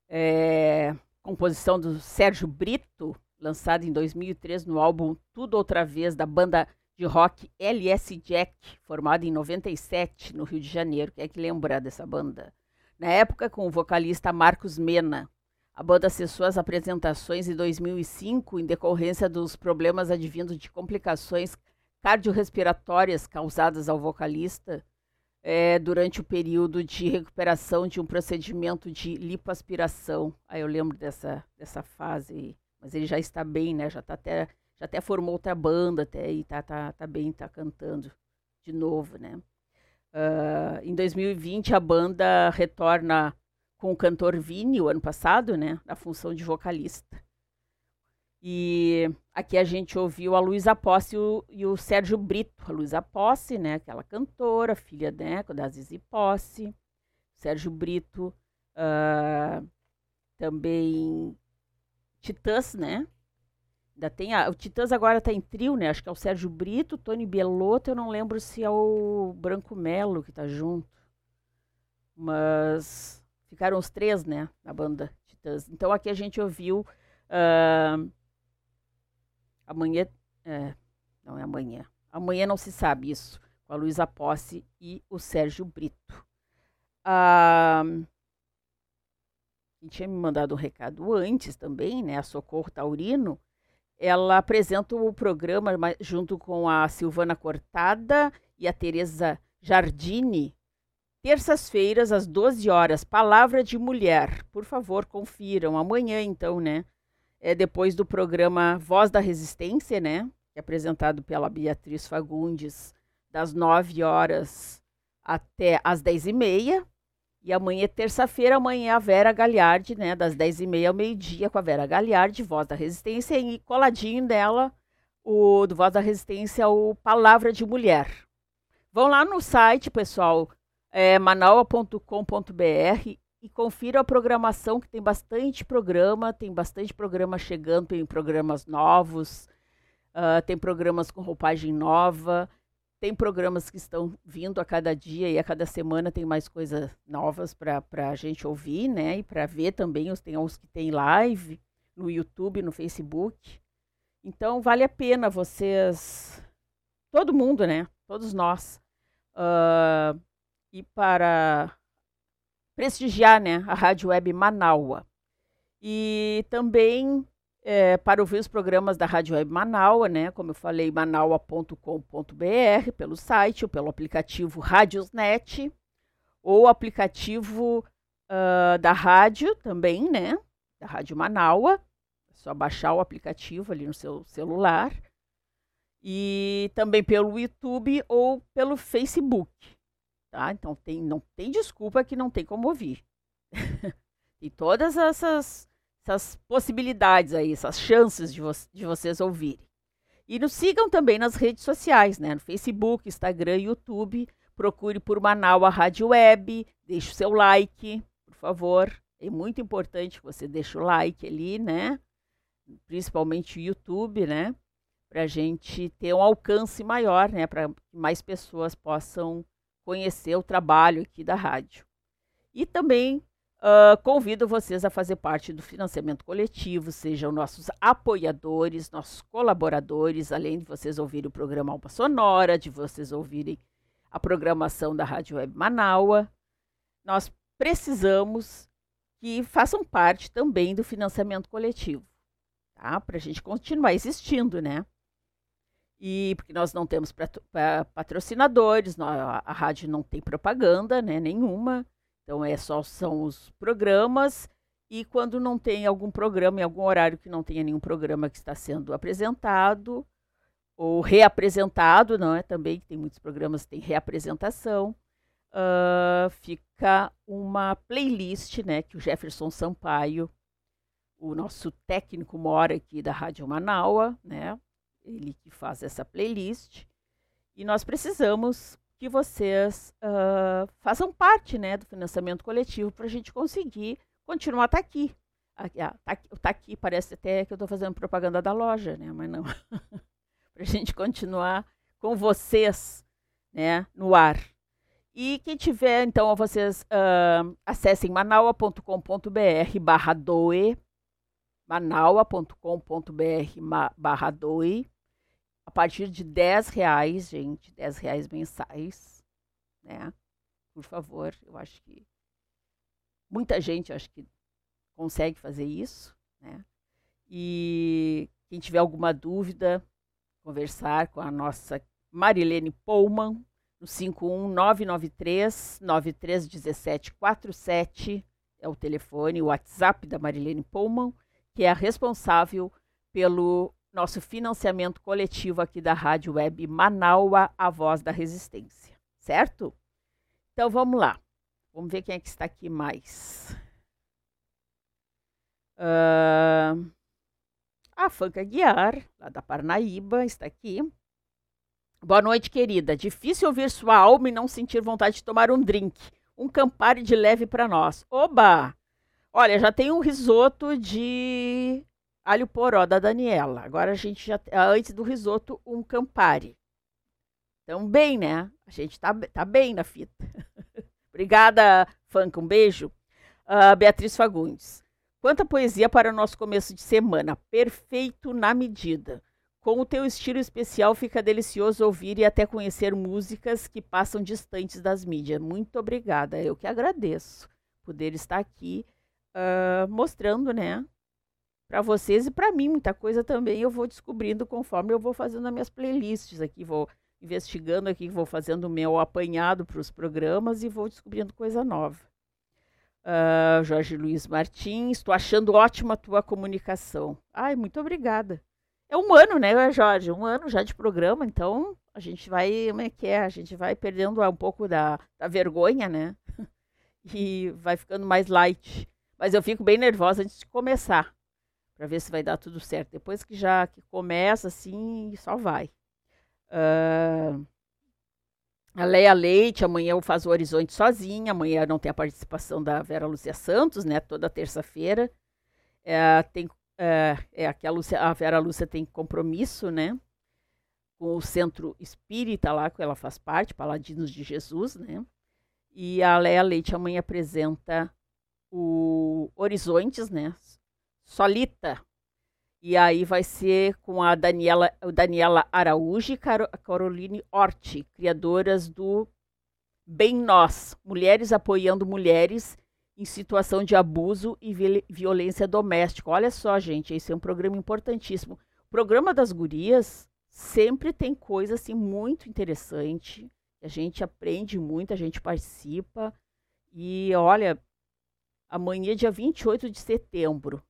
É, composição do Sérgio Brito, lançada em 2003 no álbum Tudo Outra Vez, da banda de rock LS Jack, formada em 97 no Rio de Janeiro. Quem é que lembra dessa banda? Na época, com o vocalista Marcos Mena. A banda cessou as apresentações em 2005 em decorrência dos problemas advindos de complicações cardiorrespiratórias causadas ao vocalista é, durante o período de recuperação de um procedimento de lipoaspiração. Aí eu lembro dessa, dessa fase, mas ele já está bem, né? Já tá até já até formou outra banda até e tá, tá, tá bem, tá cantando de novo, né? Ah, em 2020 a banda retorna com o cantor Vini, o ano passado, né? Na função de vocalista. E aqui a gente ouviu a Luísa Posse e o, e o Sérgio Brito. A Luísa Posse, né? Aquela cantora, filha né, da Zizi Posse. Sérgio Brito, ah, também Titãs, né? Ainda tem a, o Titãs agora está em trio, né? Acho que é o Sérgio Brito, Tony Belotto, eu não lembro se é o Branco Melo que tá junto. Mas ficaram os três, né? Na banda Titãs. Então aqui a gente ouviu ah, amanhã. é, não é amanhã. Amanhã não se sabe isso. Com a Luísa Posse e o Sérgio Brito. Ah, quem tinha me mandado um recado antes também, né? A Socorro Taurino, ela apresenta o programa ma- junto com a Silvana Cortada e a Tereza Jardini, terças-feiras às 12 horas, Palavra de Mulher. Por favor, confiram. Amanhã, então, né? É depois do programa Voz da Resistência, né? Que é apresentado pela Beatriz Fagundes, das 9 horas até às 10 e meia. E amanhã é terça-feira, amanhã é a Vera Galhardi, né? Das 10 e meia ao meio-dia com a Vera Galhardi, Voz da Resistência, e coladinho dela, o do Voz da Resistência, o Palavra de Mulher. Vão lá no site, pessoal, é, manaua.com.br e confira a programação, que tem bastante programa, tem bastante programa chegando, tem programas novos, ah, tem programas com roupagem nova, tem programas que estão vindo a cada dia e a cada semana tem mais coisas novas para a gente ouvir, né? E para ver também, os, tem uns que tem live no YouTube, no Facebook. Então, vale a pena vocês, todo mundo, né? Todos nós, ir para prestigiar né, a Rádio Web Manaua. E também é, para ouvir os programas da Rádio Web Manaua, né, como eu falei, manaua.com.br, pelo site ou pelo aplicativo Radiosnet, ou aplicativo ah, da rádio também, né, da Rádio Manaua. É só baixar o aplicativo ali no seu celular. E também pelo YouTube ou pelo Facebook. Tá? Então tem, não tem desculpa que não tem como ouvir. e todas essas, essas possibilidades aí, essas chances de, vo de vocês ouvirem. E nos sigam também nas redes sociais, né? No Facebook, Instagram, YouTube. Procure por Manaus Rádio Web, deixe o seu like, por favor. É muito importante que você deixe o like ali, né? Principalmente o YouTube, né? Para a gente ter um alcance maior, né? Para que mais pessoas possam conhecer o trabalho aqui da rádio. E também uh, convido vocês a fazer parte do financiamento coletivo, sejam nossos apoiadores, nossos colaboradores, além de vocês ouvirem o programa Alma Sonora, de vocês ouvirem a programação da Rádio Web Manaua. Nós precisamos que façam parte também do financiamento coletivo, tá? Para a gente continuar existindo, né? E porque nós não temos patrocinadores, a, a rádio não tem propaganda, né, nenhuma. Então é só são os programas e quando não tem algum programa em algum horário que não tenha nenhum programa que está sendo apresentado ou reapresentado, não é? Também tem muitos programas que tem reapresentação. Uh, fica uma playlist, né, que o Jefferson Sampaio, o nosso técnico mora aqui da Rádio Manaua, né, ele que faz essa playlist. E nós precisamos que vocês uh, façam parte né, do financiamento coletivo para a gente conseguir continuar tá aqui. Aqui, ah, tá, tá aqui, parece até que eu estou fazendo propaganda da loja, né? Mas não. para a gente continuar com vocês né, no ar. E quem tiver, então, vocês uh, acessem manaua.com.br barra doe, manaua.com.br barra doe, a partir de 10 reais, gente, 10 reais mensais, né? Por favor, eu acho que muita gente acho que consegue fazer isso, né? E quem tiver alguma dúvida, conversar com a nossa Marilene Pullman no 51993 931747 é o telefone, o WhatsApp da Marilene Pullman, que é a responsável pelo nosso financiamento coletivo aqui da Rádio Web Manaua, a voz da resistência, certo? Então vamos lá. Vamos ver quem é que está aqui mais. Uh, a Fanca Guiar, lá da Parnaíba, está aqui. Boa noite, querida. Difícil ouvir sua alma e não sentir vontade de tomar um drink. Um Campari de leve para nós. Oba! Olha, já tem um risoto de alho poró da Daniela. Agora a gente já antes do risoto um Campari. Então bem, né? A gente tá, tá bem na fita. Obrigada, Fanca. Um beijo. Uh, Beatriz Fagundes. Quanta poesia para o nosso começo de semana. Perfeito na medida. Com o teu estilo especial, fica delicioso ouvir e até conhecer músicas que passam distantes das mídias. Muito obrigada. Eu que agradeço poder estar aqui uh, mostrando, né? Para vocês e para mim. Muita coisa também eu vou descobrindo conforme eu vou fazendo as minhas playlists aqui, vou investigando aqui, vou fazendo o meu apanhado para os programas e vou descobrindo coisa nova. Uh, Jorge Luiz Martins, estou achando ótima a tua comunicação. Ai, muito obrigada. É um ano, né, Jorge? Um ano já de programa, então a gente vai, como é que é? A gente vai perdendo um pouco da, da vergonha, né? e vai ficando mais light. Mas eu fico bem nervosa antes de começar, para ver se vai dar tudo certo. Depois que já que começa, assim, só vai. Uh, a Leia Leite, amanhã eu faço o Horizonte sozinha, amanhã não tem a participação da Vera Lúcia Santos, né? Toda terça-feira. É, tem, é, é que a, Lúcia, a Vera Lúcia tem compromisso, né? Com o Centro Espírita lá, que ela faz parte, Paladinos de Jesus, né? E a Leia Leite amanhã apresenta o Horizontes, né? Solita, e aí vai ser com a Daniela, Daniela Araújo e Caroline Orti, criadoras do Bem Nós, Mulheres Apoiando Mulheres em Situação de Abuso e Violência Doméstica. Olha só, gente, esse é um programa importantíssimo. O programa das gurias sempre tem coisa assim muito interessante. A gente aprende muito, a gente participa. E olha, amanhã, dia 28 de setembro,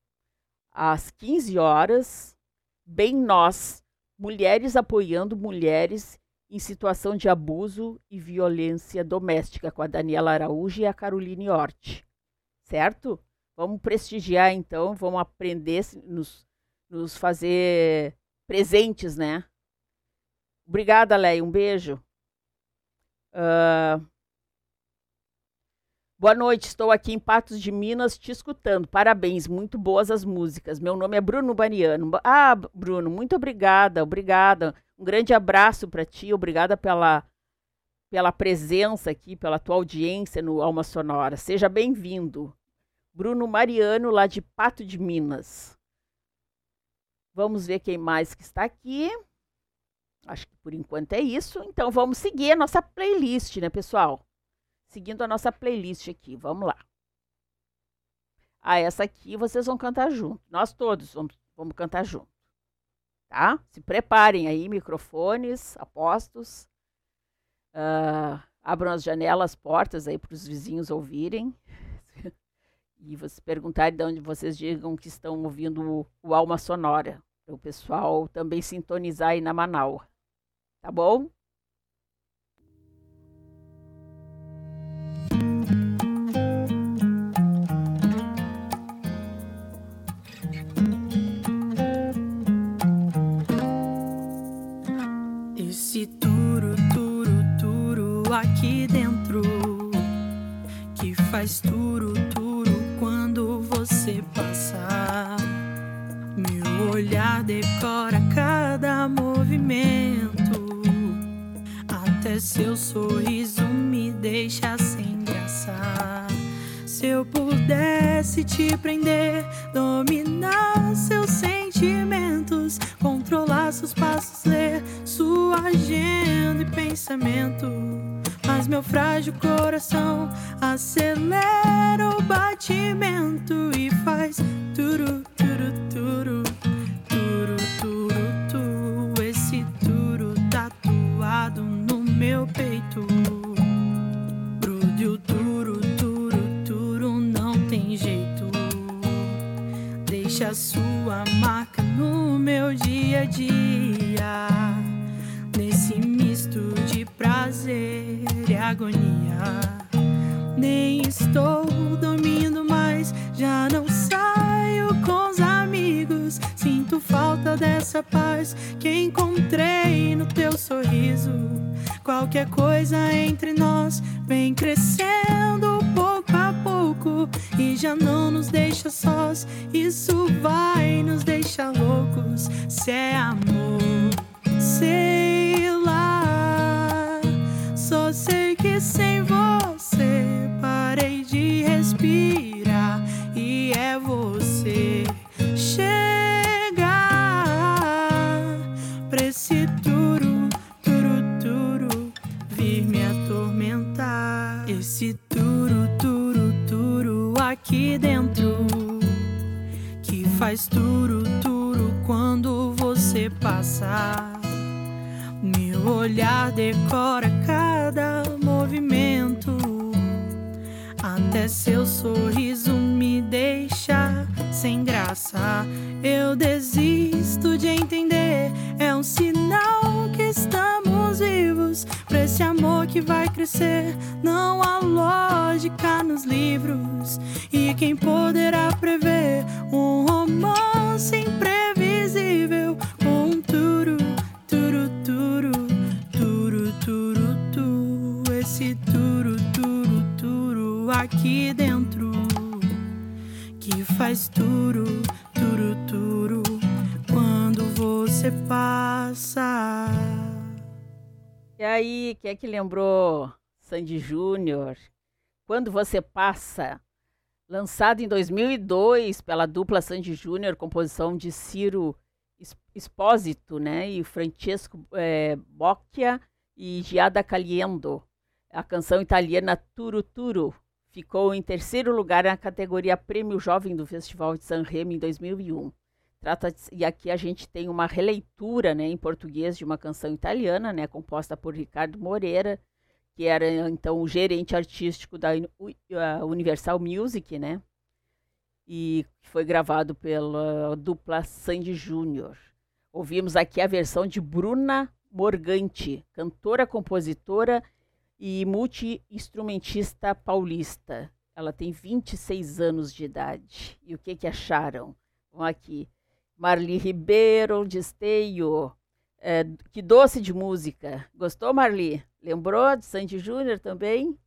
às 15 horas, Bem Nós, Mulheres apoiando mulheres em situação de abuso e violência doméstica, com a Daniela Araújo e a Caroline Hort. Certo? Vamos prestigiar então, vamos aprender, nos, nos fazer presentes, né? Obrigada, Leia. Um beijo. Uh, Boa noite, estou aqui em Patos de Minas te escutando. Parabéns, muito boas as músicas. Meu nome é Bruno Bariano. Ah, Bruno, muito obrigada, obrigada. Um grande abraço para ti, obrigada pela, pela presença aqui, pela tua audiência no Alma Sonora. Seja bem-vindo. Bruno Mariano, lá de Pato de Minas. Vamos ver quem mais que está aqui. Acho que por enquanto é isso. Então vamos seguir a nossa playlist, né, pessoal? Seguindo a nossa playlist aqui. Vamos lá. Ah, essa aqui vocês vão cantar junto. Nós todos vamos, vamos cantar junto. Tá? Se preparem aí, microfones, apostos. Uh, abram as janelas, portas aí para os vizinhos ouvirem. e vocês perguntarem de onde vocês digam que estão ouvindo o, o Alma Sonora. Para o pessoal também sintonizar aí na Manaus. Tá bom? Aqui dentro que faz turo, turo quando você passar. Meu olhar decora cada movimento, até seu sorriso me deixa sem graça. Se eu pudesse te prender, dominar seus sentimentos, controlar seus passos, ler sua agenda e pensamento mas meu frágil coração acelera o batimento e faz turu, turu, turu, turu, turu, turu. Esse turu tatuado no meu peito. Grude o turu, turu, turu, não tem jeito. Deixa a sua marca no meu dia a dia. Nesse misto de prazer e agonia. Nem estou dormindo mais, já não saio com os amigos. Sinto falta dessa paz que encontrei no teu sorriso. Qualquer coisa entre nós vem crescendo pouco a pouco e já não nos deixa sós. Isso vai nos deixar loucos. Se é amor, sei lá. Sem você parei de respirar e é você chegar pra esse turu, turu, turu vir me atormentar. Esse turu, turu, turu aqui dentro que faz turu turu quando você passa. Meu olhar decora cada movimento. Até seu sorriso me deixa sem graça. Eu desisto de entender. É um sinal que estamos vivos. Pra esse amor que vai crescer. Não há lógica nos livros. E quem poderá prever um romance imprevisível? Um turu, aqui dentro. Que faz turu, turu, turu quando você passa. E aí, quem é que lembrou Sandy Júnior? Quando você passa, lançado em 2002 pela dupla Sandy Júnior, composição de Ciro Es- Espósito, né, e Francesco eh, Bocchia e Giada Caliendo. A canção italiana Turu Turu ficou em terceiro lugar na categoria Prêmio Jovem do Festival de Sanremo em 2001. Trata e aqui a gente tem uma releitura, né, em português de uma canção italiana, né, composta por Ricardo Moreira, que era então o gerente artístico da Universal Music, né? E foi gravado pela dupla Sandy Júnior. Ouvimos aqui a versão de Bruna Morganti, cantora, compositora e multi-instrumentista paulista. Ela tem 26 anos de idade. E o que, que acharam? Vamos aqui. Marli Ribeiro, de Esteio. É, que doce de música. Gostou, Marli? Lembrou de Sandy Júnior também?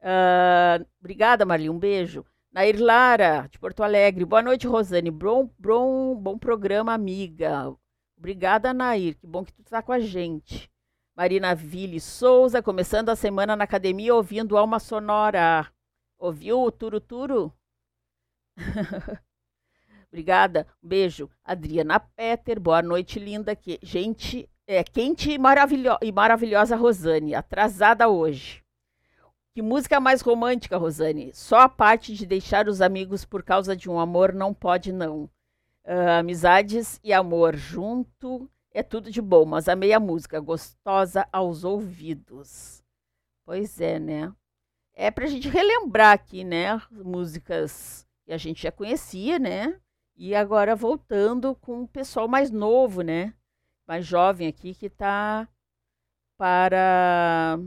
Ah, obrigada, Marli. Um beijo. Nair Lara, de Porto Alegre. Boa noite, Rosane. Bom, bom, bom programa, amiga. Obrigada, Nair. Que bom que tu está com a gente. Marina Ville Souza, começando a semana na academia ouvindo Alma Sonora. Ouviu o Turu Turu? Obrigada. Um beijo. Adriana Petter, boa noite, linda. Que, gente, é quente e, maravilho e maravilhosa Rosane, atrasada hoje. Que música mais romântica, Rosane. Só a parte de deixar os amigos por causa de um amor não pode, não. Ah, amizades e amor junto é tudo de bom, mas amei a música, gostosa aos ouvidos. Pois é, né? É pra gente relembrar aqui, né? Músicas que a gente já conhecia, né? E agora voltando com o pessoal mais novo, né? Mais jovem aqui que tá para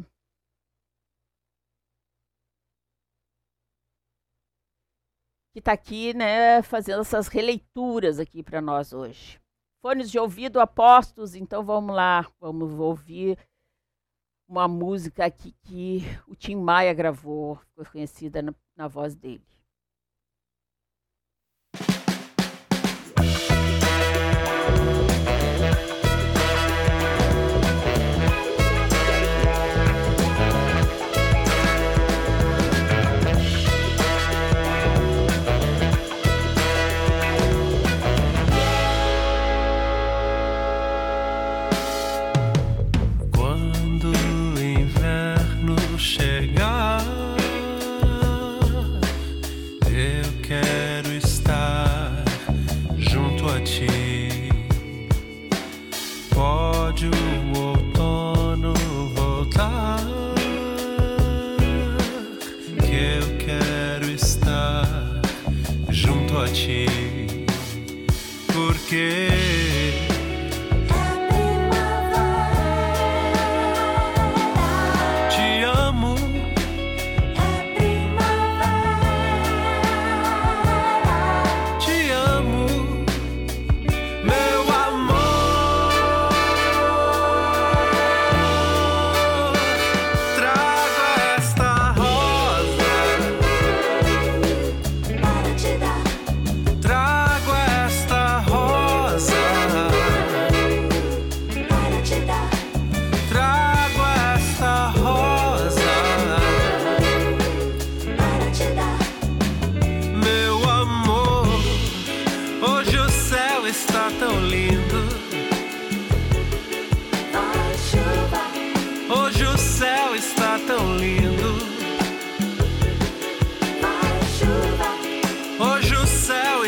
que está aqui, né, fazendo essas releituras aqui para nós hoje. Fones de ouvido apostos, então vamos lá, vamos ouvir uma música aqui que o Tim Maia gravou, ficou conhecida na, na voz dele.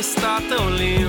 está tão lindo.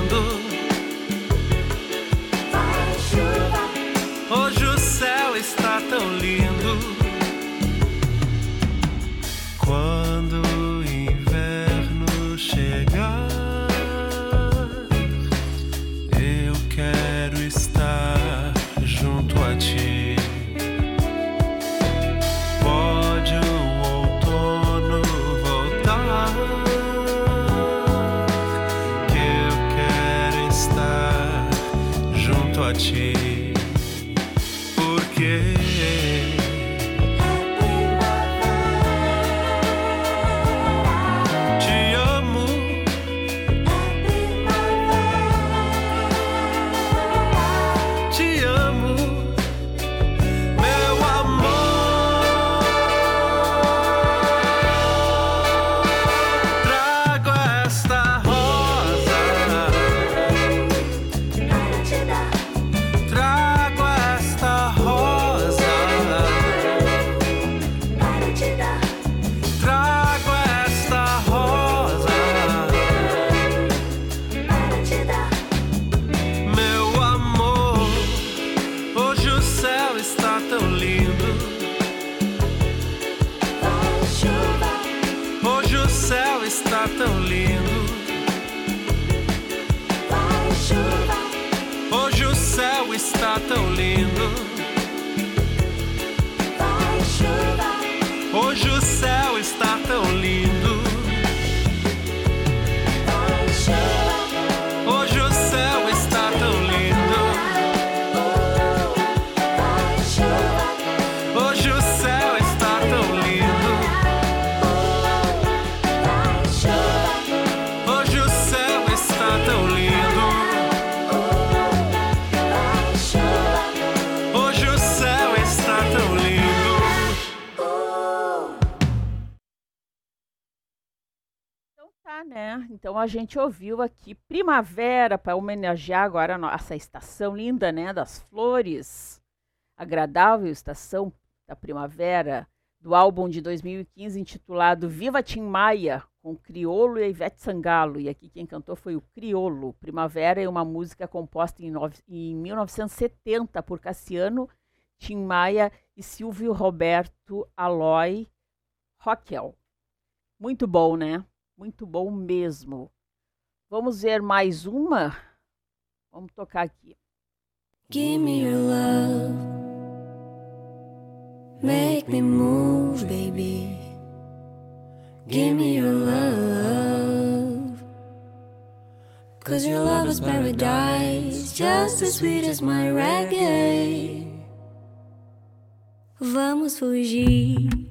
A gente ouviu aqui Primavera para homenagear agora nossa estação linda, né? Das flores. Agradável estação da primavera do álbum de 2015 intitulado Viva Tim Maia, com Criolo e Ivete Sangalo. E aqui quem cantou foi o Criolo. Primavera é uma música composta em, em 1970 por Cassiano, Tim Maia e Silvio Roberto Aloy Rockel. Muito bom, né? Muito bom mesmo. Vamos ver mais uma? Vamos tocar aqui. Give me your love. Make me move, baby. Give me your love. Cause your love is paradise, just as sweet as my reggae. Vamos fugir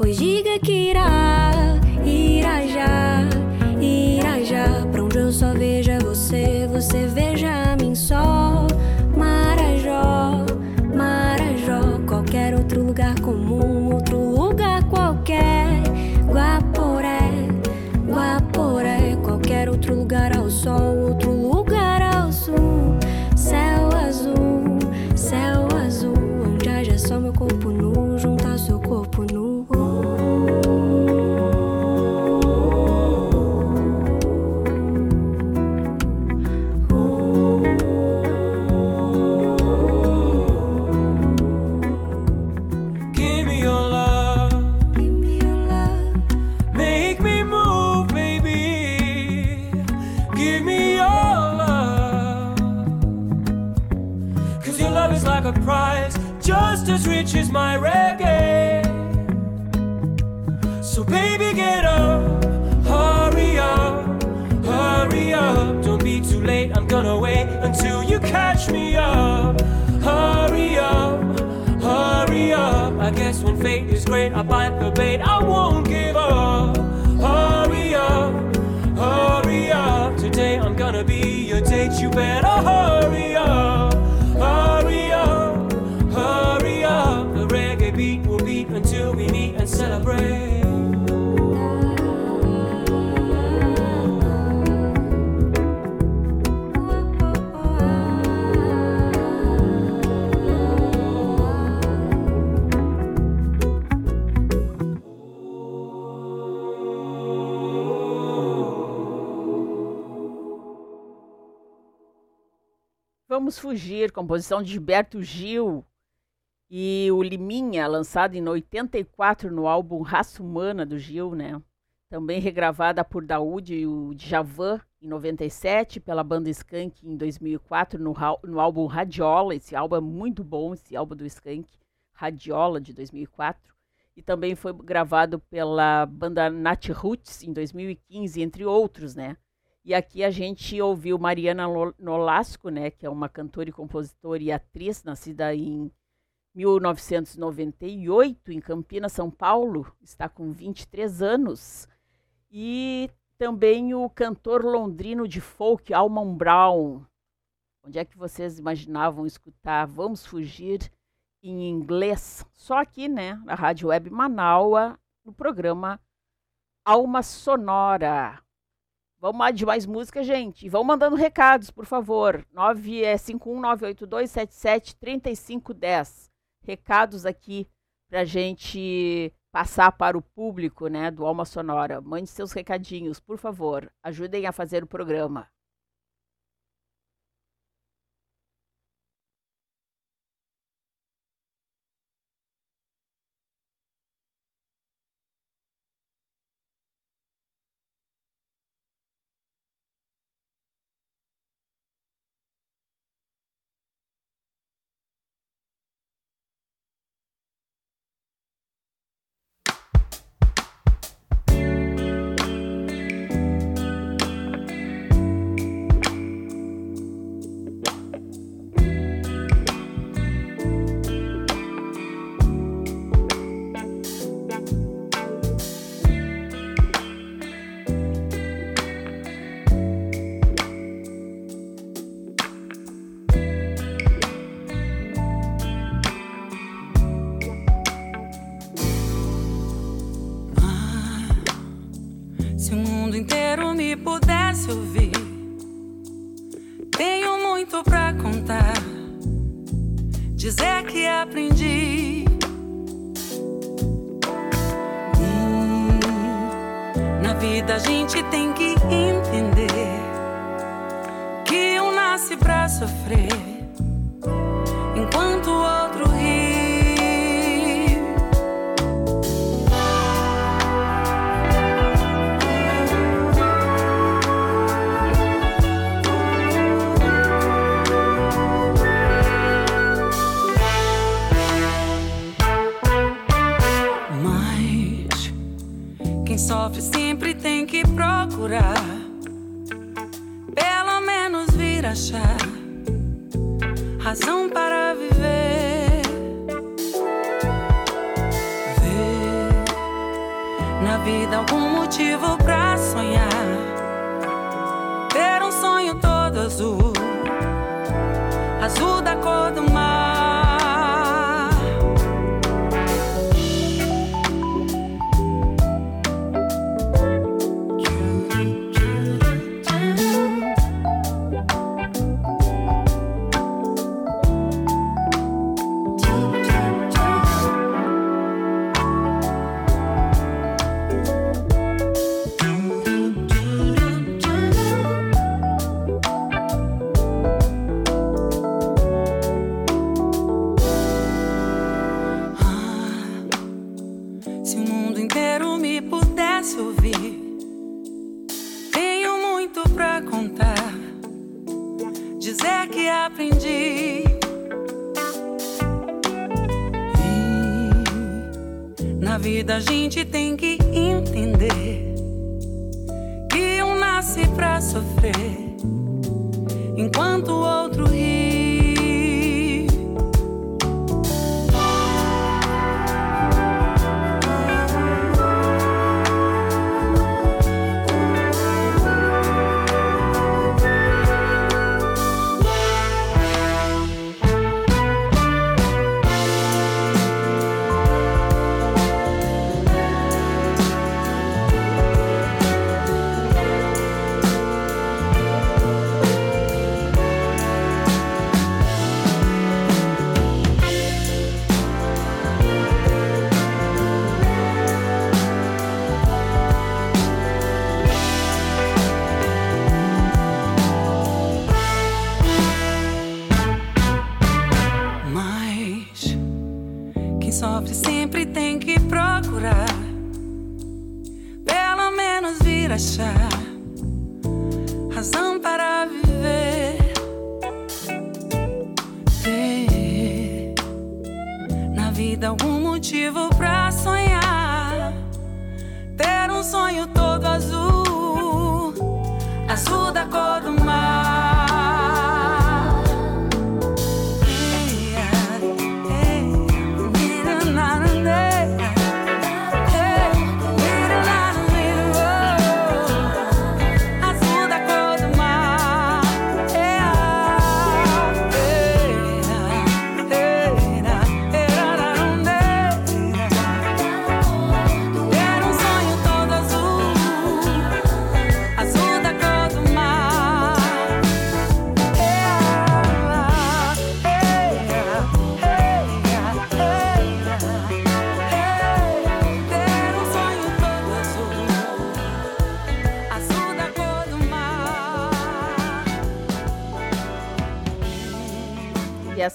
Pois diga que irá, great, I bite the bait, I won't give up. Hurry up, hurry up. Today I'm gonna be your date, you better Vamos Fugir, composição de Gilberto Gil e o Liminha, lançado em 84 no álbum Raça Humana do Gil, né? Também regravada por Daúde e o Djavan em 97, pela banda Skank em 2004 no, no álbum Radiola. Esse álbum é muito bom, esse álbum do Skank, Radiola de 2004. E também foi gravado pela banda Nat Roots em 2015, entre outros, né? E aqui a gente ouviu Mariana Nolasco, né, que é uma cantora e compositora e atriz, nascida em 1998 em Campinas, São Paulo, está com 23 anos. E também o cantor londrino de folk Alman Brown. Onde é que vocês imaginavam escutar Vamos Fugir em inglês? Só aqui, né, na Rádio Web Manaua, no programa Alma Sonora. Vamos de mais música, gente. E vão mandando recados, por favor. 951-982-77-3510. É, recados aqui para gente passar para o público né, do Alma Sonora. Mande seus recadinhos, por favor. Ajudem a fazer o programa.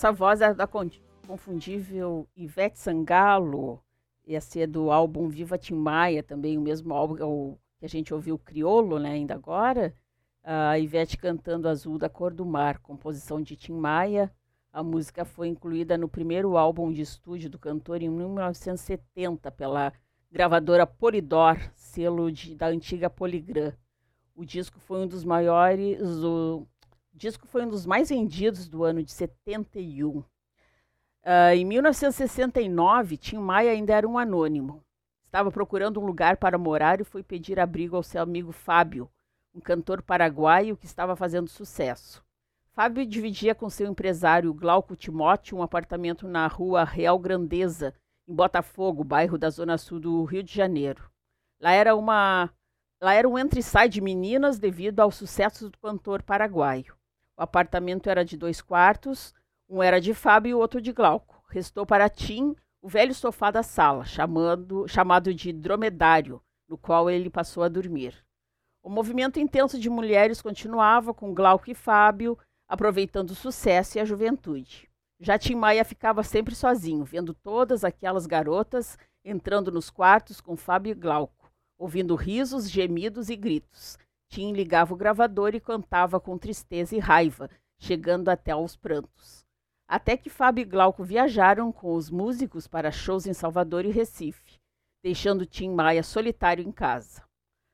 Essa voz é da con- confundível Ivete Sangalo. Esse é do álbum Viva Tim Maia, também o mesmo álbum o- que a gente ouviu Criolo, né, ainda agora. A Ivete cantando Azul da Cor do Mar, composição de Tim Maia. A música foi incluída no primeiro álbum de estúdio do cantor em 1970 pela gravadora Polydor, selo de- da antiga Polygram. O disco foi um dos maiores, o, o disco foi um dos mais vendidos do ano de 71. Ah, em 1969, Tim Maia ainda era um anônimo. Estava procurando um lugar para morar e foi pedir abrigo ao seu amigo Fábio, um cantor paraguaio que estava fazendo sucesso. Fábio dividia com seu empresário Glauco Timóteo um apartamento na rua Real Grandeza, em Botafogo, bairro da zona sul do Rio de Janeiro. Lá era uma Lá era um entre-sai de meninas devido ao sucesso do cantor paraguaio. O apartamento era de dois quartos, um era de Fábio e o outro de Glauco. Restou para Tim o velho sofá da sala, chamando, chamado de dromedário, no qual ele passou a dormir. O movimento intenso de mulheres continuava com Glauco e Fábio, aproveitando o sucesso e a juventude. Já Tim Maia ficava sempre sozinho, vendo todas aquelas garotas entrando nos quartos com Fábio e Glauco ouvindo risos, gemidos e gritos. Tim ligava o gravador e cantava com tristeza e raiva, chegando até aos prantos. Até que Fábio e Glauco viajaram com os músicos para shows em Salvador e Recife, deixando Tim Maia solitário em casa.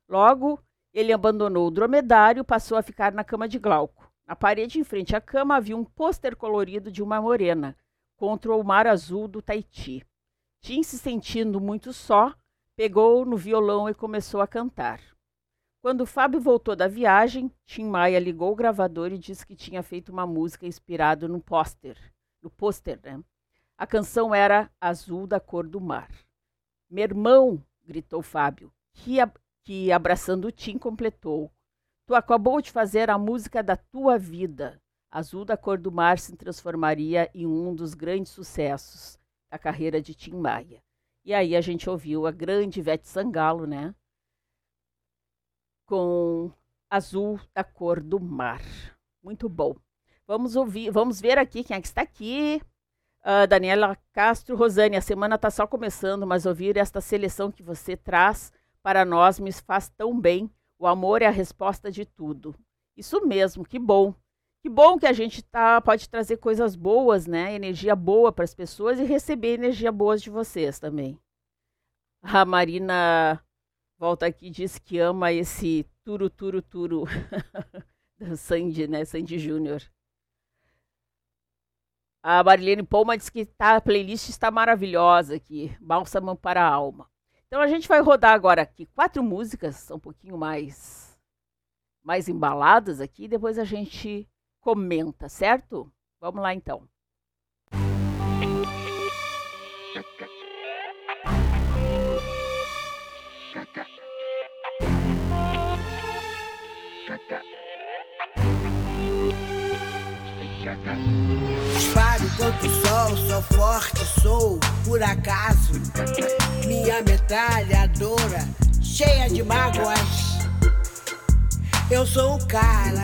Logo, ele abandonou o dromedário e passou a ficar na cama de Glauco. Na parede em frente à cama havia um pôster colorido de uma morena, contra o mar azul do Taiti. Tim, se sentindo muito só, pegou no violão e começou a cantar. Quando Fábio voltou da viagem, Tim Maia ligou o gravador e disse que tinha feito uma música inspirada no pôster. No pôster, né? A canção era Azul da Cor do Mar. Meu irmão, gritou Fábio, que, ab- que abraçando Tim completou. Tu acabou de fazer a música da tua vida. Azul da Cor do Mar se transformaria em um dos grandes sucessos da carreira de Tim Maia. E aí a gente ouviu a grande Ivete Sangalo, né? Com Azul da Cor do Mar. Muito bom. Vamos ouvir, vamos ver aqui quem é que está aqui. Ah, Daniela Castro, Rosane, a semana está só começando, mas ouvir esta seleção que você traz para nós me faz tão bem. O amor é a resposta de tudo. Isso mesmo, que bom. Que bom que a gente tá, pode trazer coisas boas, né? Energia boa para as pessoas e receber energia boa de vocês também. A Marina volta aqui diz que ama esse turu turu turu da Sandy, né? Sandy Júnior. A Marilene Palma diz que tá, a playlist está maravilhosa aqui, Bálsamo para a Alma. Então a gente vai rodar agora aqui quatro músicas, um pouquinho mais mais embaladas aqui, depois a gente comenta, certo? Vamos lá então. Disparo contra o sol, sou forte, sou por acaso. Minha metralhadora cheia de mágoas. Eu sou o cara.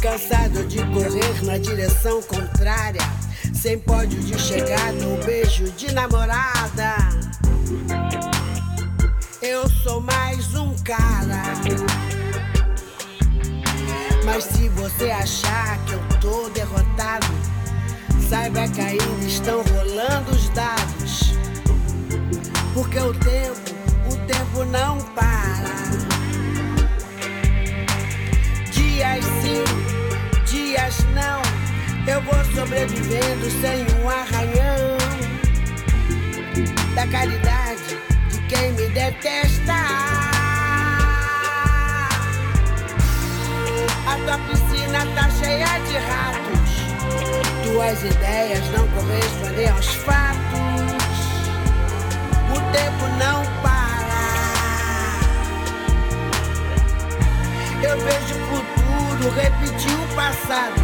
Cansado de correr na direção contrária. Sem pódio de chegada ou beijo de namorada. Eu sou mais um cara. Mas se você achar que eu tô derrotado, saiba que ainda estão rolando os dados. Porque o tempo, o tempo não para. Dias sim, dias não. Eu vou sobrevivendo sem um arranhão. Da caridade de quem me detesta. A tua piscina tá cheia de ratos. Tuas ideias não correspondem aos fatos. O tempo não para. Eu vejo o futuro repetir o passado.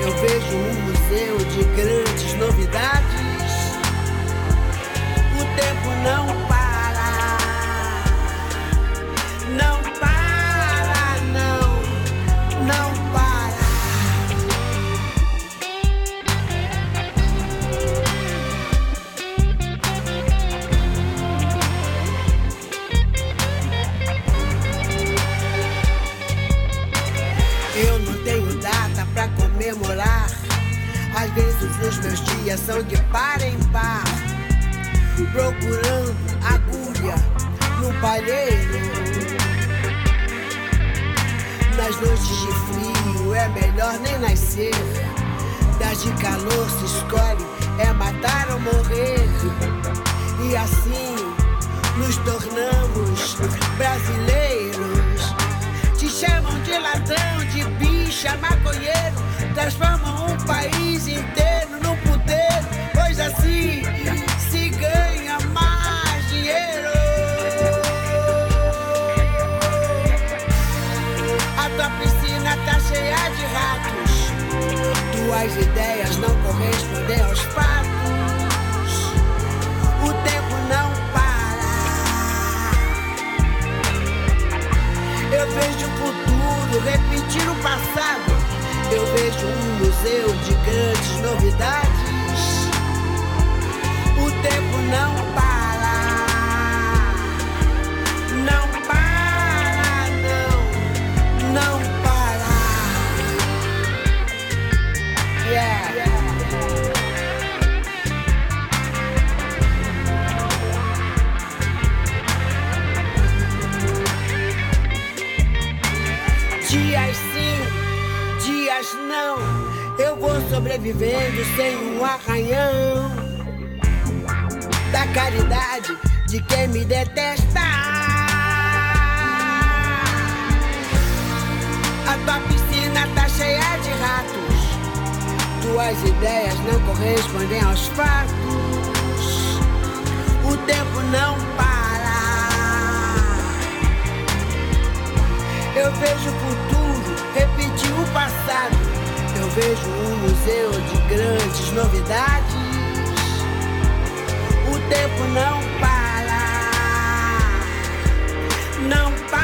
Eu vejo um museu de grandes novidades. O tempo não para. Os meus dias são de par em par, procurando agulha no palheiro. Nas noites de frio é melhor nem nascer. Das de calor se escolhe, é matar ou morrer. E assim nos tornamos brasileiros. Te chamam de ladrão, de bicha, maconheiro. Transformam um país inteiro Tuas ideias não correspondem aos fatos. O tempo não para. Eu vejo o futuro repetir o passado. Eu vejo um museu de grandes novidades. O tempo não para. Sobrevivendo sem um arranhão. Da caridade de quem me detesta. A tua piscina tá cheia de ratos. Tuas ideias não correspondem aos fatos. O tempo não para. Eu vejo o futuro repetir o passado. Vejo um museu de grandes novidades. O tempo não para. Não para,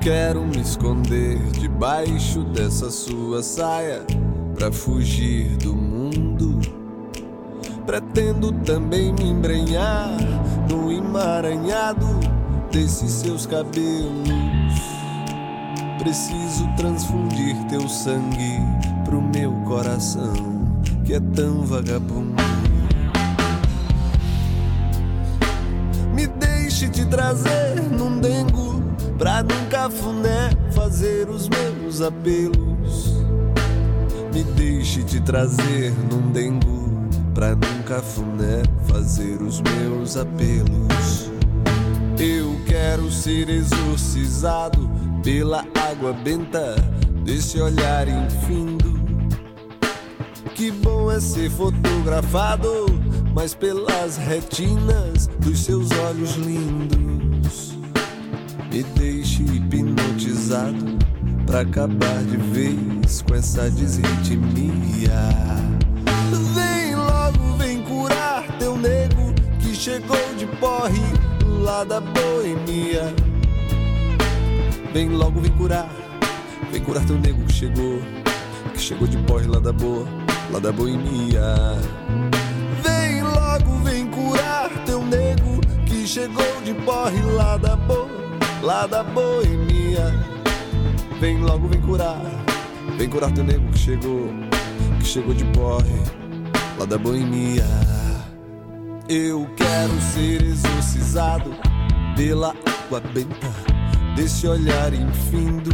quero me esconder debaixo dessa sua saia pra fugir do mundo. Pretendo também me embrenhar no emaranhado desses seus cabelos. Preciso transfundir teu sangue pro meu coração, que é tão vagabundo. Me deixe te trazer num dengo pra num cafuné fazer os meus apelos. Me deixe te trazer num dengo pra num cafuné fazer os meus apelos. Eu quero ser exorcizado pela água benta desse olhar infindo. Que bom é ser fotografado, mas pelas retinas dos seus olhos lindos. Me deixe hipnotizado pra acabar de vez com essa desritmia. Vem logo, vem curar teu nego que chegou de porre lá da boemia. Vem logo, vem curar, vem curar teu nego que chegou, que chegou de porre lá da boa, lá da boemia. Vem logo, vem curar teu nego que chegou de porre lá da boa, lá da boemia. Vem logo, vem curar, vem curar teu nego que chegou, que chegou de porre lá da boemia. Eu quero ser exorcizado pela água benta desse olhar infindo.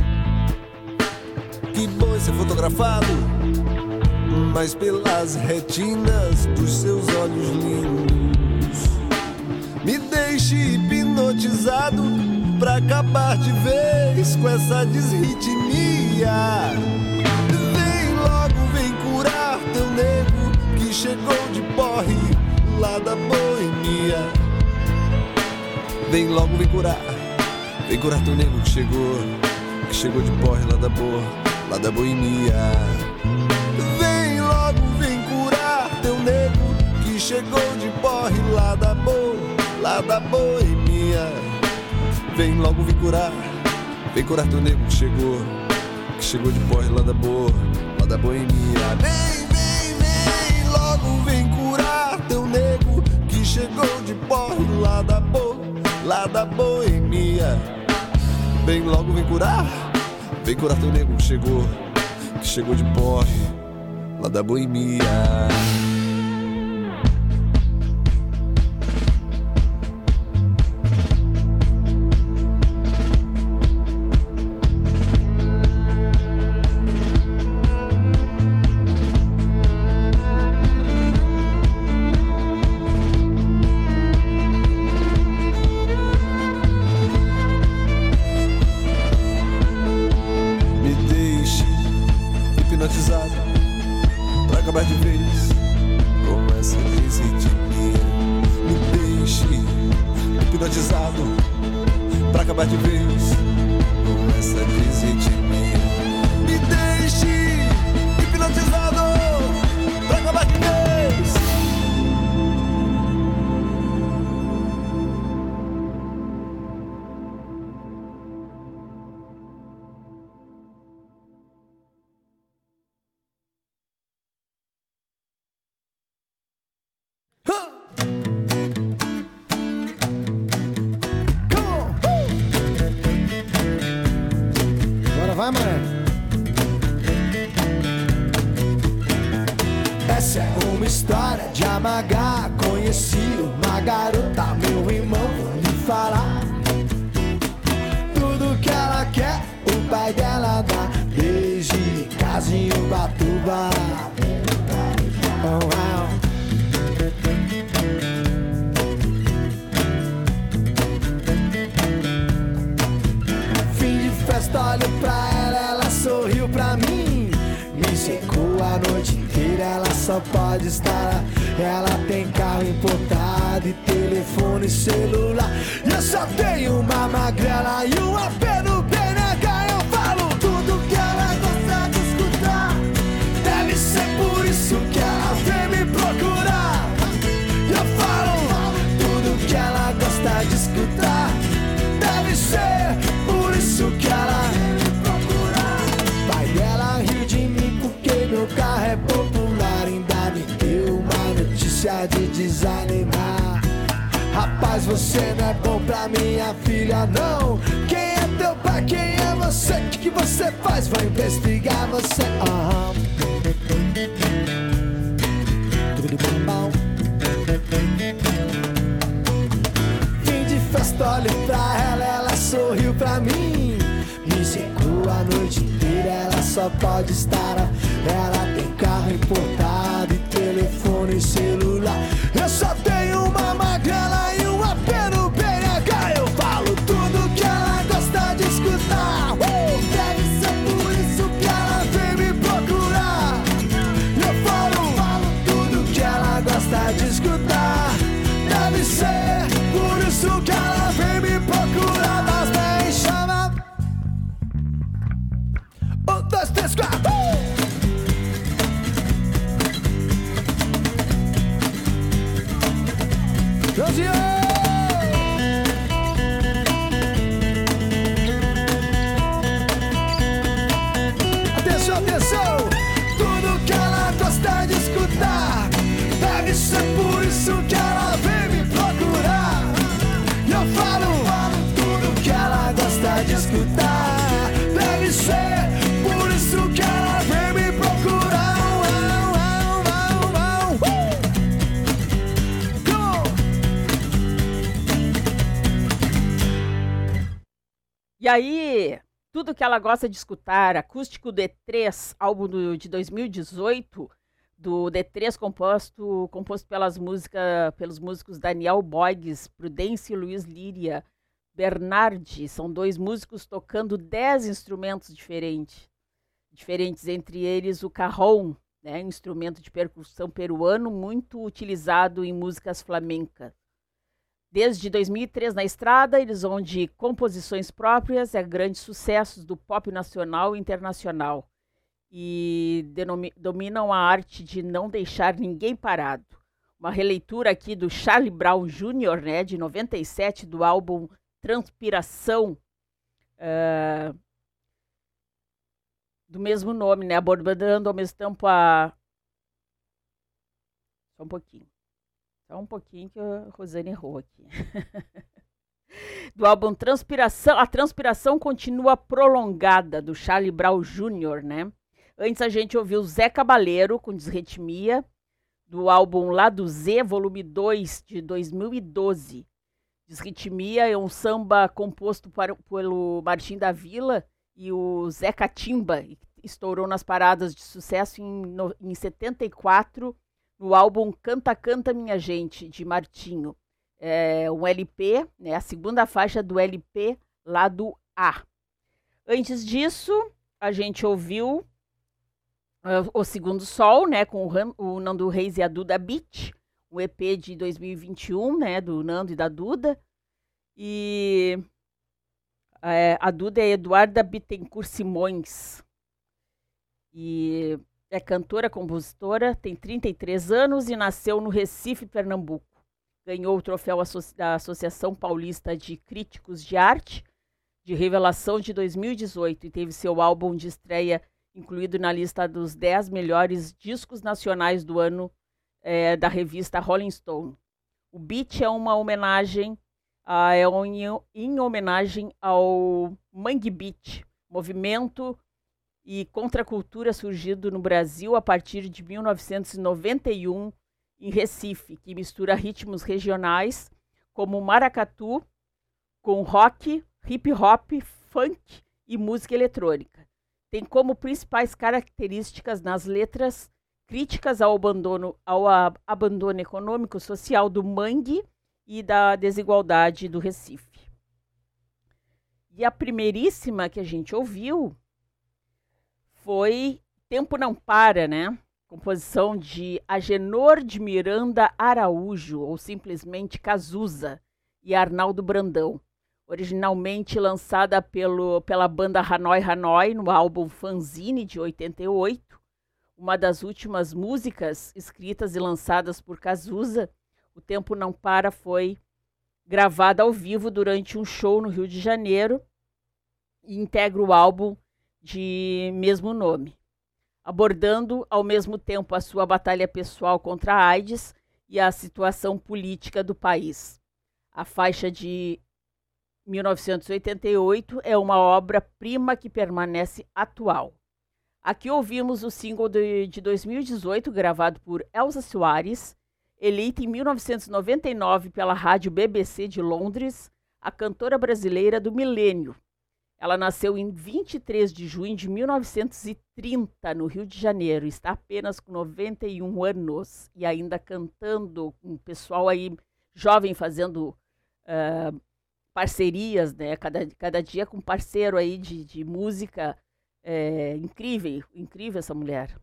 Que bom ser fotografado, mas pelas retinas dos seus olhos lindos. Me deixe hipnotizado pra acabar de vez com essa desritmia. Vem logo, vem curar teu nego que chegou de porre lá da boemia. Vem logo, vem curar, vem curar teu nego que chegou, que chegou de porre lá da boa, lá da boemia. Vem logo, vem curar teu nego que chegou de porre lá da boa, lá da boemia. Vem logo, vem curar. Vem curar teu nego que chegou. Que chegou de porre lá da boa, lá da boemia. Vem, vem, vem, logo vem curar teu nego que chegou de porre lá da boa, lá da boemia. Vem logo, vem curar. Vem curar teu nego que chegou. Que chegou de porre lá da boemia. dois, três, quatro. E aí, tudo que ela gosta de escutar, acústico D3, álbum do, de 2018, do D3 composto, composto pelas música, pelos músicos Daniel Boigues, Prudence e Luiz Líria, Bernardi, são dois músicos tocando dez instrumentos diferentes, diferentes entre eles o carrom, né, instrumento de percussão peruano muito utilizado em músicas flamencas. Desde 2003 na estrada, eles onde composições próprias é grandes sucessos do pop nacional e internacional e dominam a arte de não deixar ninguém parado. Uma releitura aqui do Charlie Brown Jr., né, de 97, do álbum Transpiração, uh, do mesmo nome, né, abordando ao mesmo tempo a... Só um pouquinho. Só um pouquinho que a Rosane errou aqui. do álbum Transpiração, a transpiração continua prolongada do Charlie Brown Jr., né? Antes a gente ouviu Zé Cabaleiro com Desretimia do álbum Lado Z, volume 2 de 2012. Desritmia é um samba composto para, pelo Martim da Vila e o Zé Catimba, estourou nas paradas de sucesso em, no, em 74 no álbum Canta Canta Minha Gente, de Martinho. É um LP, né, a segunda faixa do LP Lado A. Antes disso, a gente ouviu uh, O Segundo Sol, né, com o, o, Nando Reis e a Duda Beat, um EP de 2021, né, do Nando e da Duda. E é, a Duda é Eduarda Bittencourt Simões. E é cantora, compositora, tem 33 anos e nasceu no Recife, Pernambuco. Ganhou o troféu da Associação Paulista de Críticos de Arte de Revelação de 2018 e teve seu álbum de estreia incluído na lista dos 10 melhores discos nacionais do ano é, da revista Rolling Stone. O beat é uma homenagem, é um, em homenagem ao Mangue Beat, movimento e contracultura surgido no Brasil a partir de 1991 em Recife, que mistura ritmos regionais como maracatu com rock, hip hop, funk e música eletrônica. Tem como principais características nas letras críticas ao abandono, ao abandono econômico social do mangue e da desigualdade do Recife. E a primeiríssima que a gente ouviu foi Tempo Não Para, né? Composição de Agenor de Miranda Araújo, ou simplesmente Cazuza, e Arnaldo Brandão. Originalmente lançada pelo, pela banda Hanoi Hanoi no álbum Fanzine de 88, uma das últimas músicas escritas e lançadas por Cazuza, O Tempo Não Para, foi gravada ao vivo durante um show no Rio de Janeiro e integra o álbum de mesmo nome, abordando ao mesmo tempo a sua batalha pessoal contra a AIDS e a situação política do país. A faixa de 1988 é uma obra-prima que permanece atual. Aqui ouvimos o single de, de 2018, gravado por Elsa Soares, eleita em 1999 pela rádio BBC de Londres, a cantora brasileira do milênio, ela nasceu em 23 de junho de 1930, no Rio de Janeiro. Está apenas com 91 anos e ainda cantando com o pessoal aí jovem fazendo uh, parcerias, né? Cada, cada dia com parceiro aí de, de música. É, incrível, incrível essa mulher.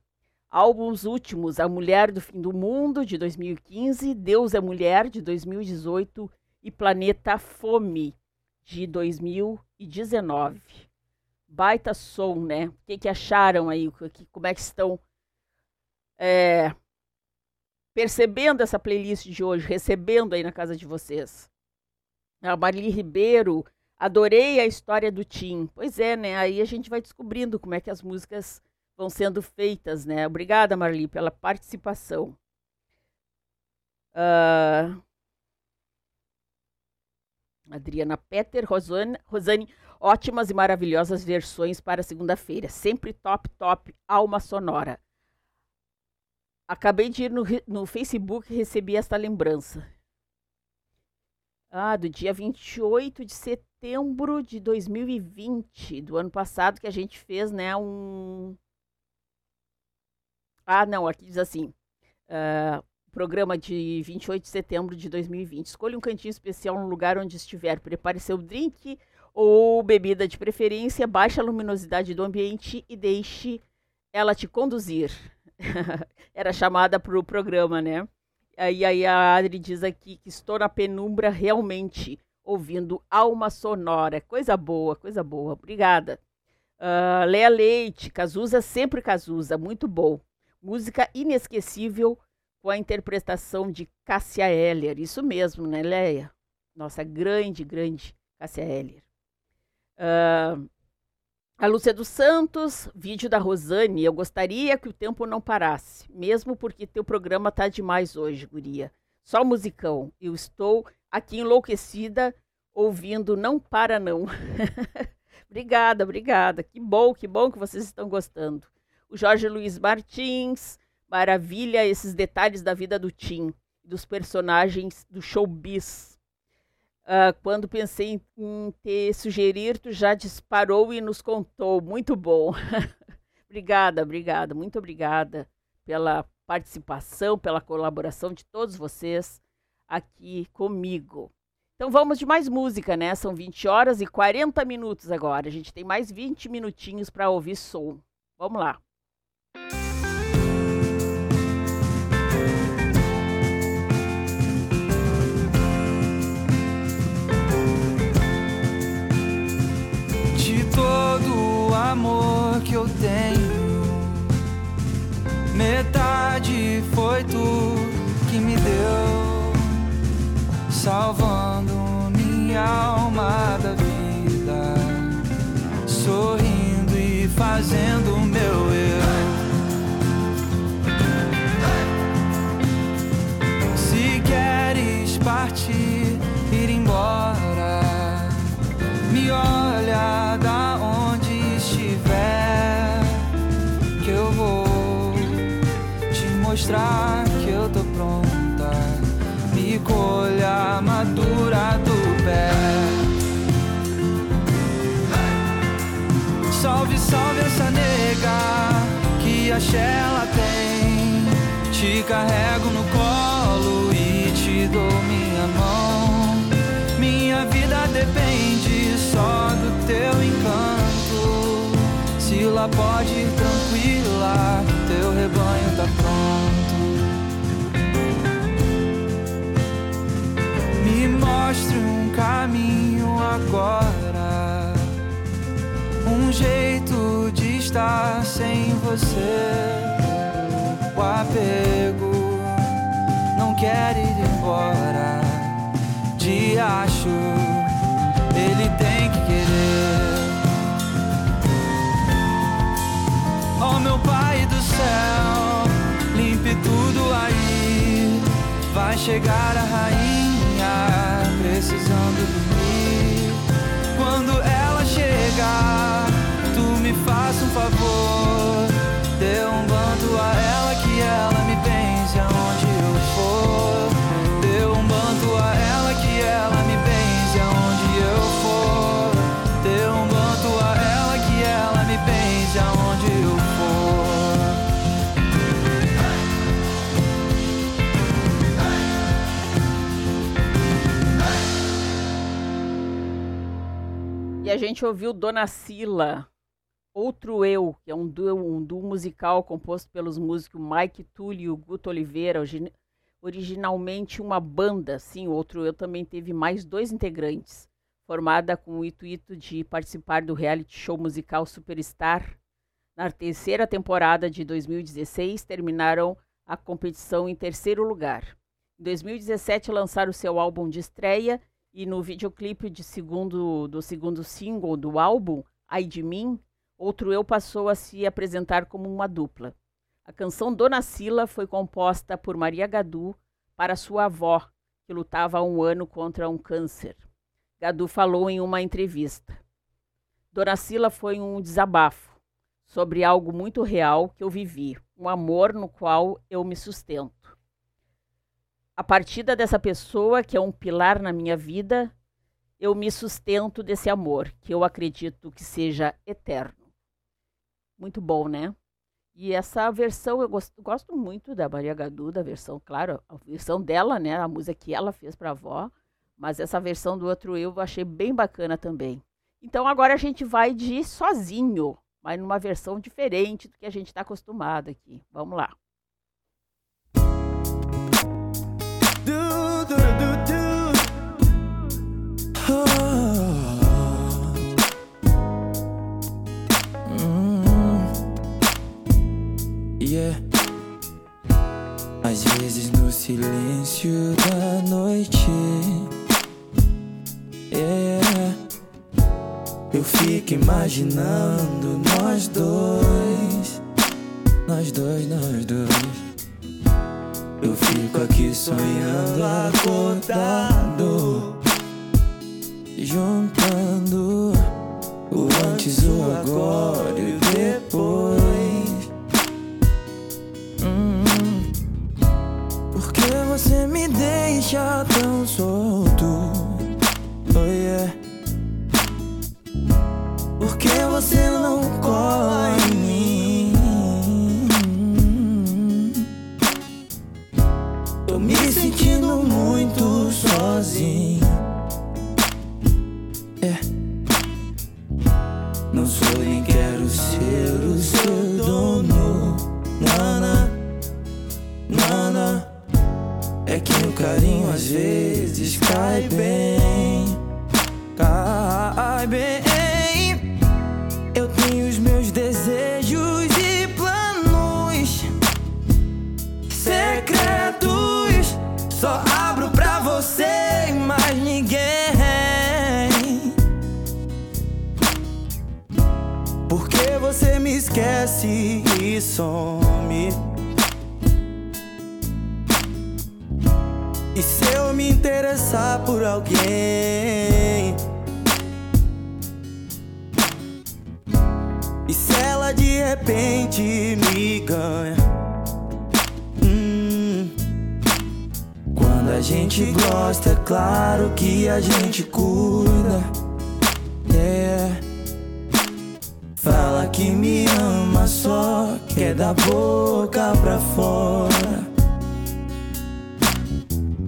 Álbuns últimos: A Mulher do Fim do Mundo, de 2015, Deus é Mulher, de 2018 e Planeta Fome, de 2019. Baita som, né? O que, que acharam aí? Como é que estão é, percebendo essa playlist de hoje, recebendo aí na casa de vocês? A Marli Ribeiro, adorei a história do Tim. Pois é, né? Aí a gente vai descobrindo como é que as músicas vão sendo feitas, né? Obrigada, Marli, pela participação. Uh, Adriana Petter, Rosane, Rosane, ótimas e maravilhosas versões para segunda-feira. Sempre top, top, alma sonora. Acabei de ir no, no Facebook e recebi esta lembrança. Ah, do dia 28 de setembro de 2020, do ano passado, que a gente fez, né, um... Ah, não, aqui diz assim, uh, programa de 28 de setembro de 2020. Escolha um cantinho especial no lugar onde estiver. Prepare seu drink ou bebida de preferência, baixe a luminosidade do ambiente e deixe ela te conduzir. Era chamada para o programa, né? Aí a Adri diz aqui que estou na penumbra realmente ouvindo alma sonora. Coisa boa, coisa boa. Obrigada. Uh, Lea Leite, Cazuza, sempre Cazuza, muito bom. Música inesquecível com a interpretação de Cássia Eller. Isso mesmo, né, Leia? Nossa grande, grande Cássia Eller. Uh, a Lúcia dos Santos, vídeo da Rosane. Eu gostaria que o tempo não parasse, mesmo porque teu programa tá demais hoje, guria. Só musicão. Eu estou aqui enlouquecida ouvindo Não Para Não. obrigada, obrigada. Que bom, que bom que vocês estão gostando. o Jorge Luiz Martins. Maravilha esses detalhes da vida do Tim, dos personagens do showbiz. Uh, quando pensei em, em te sugerir, tu já disparou e nos contou. Muito bom. obrigada, obrigada, muito obrigada pela participação, pela colaboração de todos vocês aqui comigo. Então vamos de mais música, né? São 20 horas e 40 minutos agora. A gente tem mais 20 minutinhos para ouvir som. Vamos lá. Ela tem. Te carrego no colo e te dou minha mão. Minha vida depende só do teu encanto. Se lá pode ir tranquila, teu rebanho tá pronto. Me mostre um caminho agora. Um jeito estar sem você. O apego não quer ir embora. De acho, ele tem que querer. Oh meu pai do céu, limpe tudo aí. Vai chegar a rainha precisando dormir. Quando ela chegar, tu me um favor. Dê um bando a ela que ela me benze aonde eu for. Dê um bando a ela que ela me benze aonde eu for. Dê um bando a ela que ela me benze aonde eu for. E a gente ouviu Dona Sila, Outro Eu, que é um duo, um duo musical composto pelos músicos Mike Tully e o Guto Oliveira, origi- originalmente uma banda, sim, Outro Eu também teve mais dois integrantes, formada com o intuito de participar do reality show musical Superstar. Na terceira temporada de 2016, terminaram a competição em terceiro lugar. Em 2017, lançaram seu álbum de estreia e no videoclipe de segundo, do segundo single do álbum, Ai de Mim, Outro Eu passou a se apresentar como uma dupla. A canção Dona Sila foi composta por Maria Gadu para sua avó, que lutava há um ano contra um câncer. Gadu falou em uma entrevista. Dona Sila foi um desabafo sobre algo muito real que eu vivi, um amor no qual eu me sustento. A partida dessa pessoa, que é um pilar na minha vida, eu me sustento desse amor, que eu acredito que seja eterno. Muito bom, né? E essa versão, eu gosto, gosto muito da Maria Gadu, da versão, claro, a versão dela, né? A música que ela fez para a avó, mas essa versão do outro eu achei bem bacana também. Então agora a gente vai de sozinho, mas numa versão diferente do que a gente está acostumado aqui. Vamos lá. Silêncio da noite, yeah. Eu fico imaginando nós dois, nós dois, nós dois. Eu fico aqui sonhando acordado, juntando o antes, o agora e o depois. me deixa tão só. Some. E se eu me interessar por alguém? E se ela de repente me ganha? Hum. Quando a gente gosta, é claro que a gente cuida. Yeah. Fala que me ama, só quer da boca pra fora.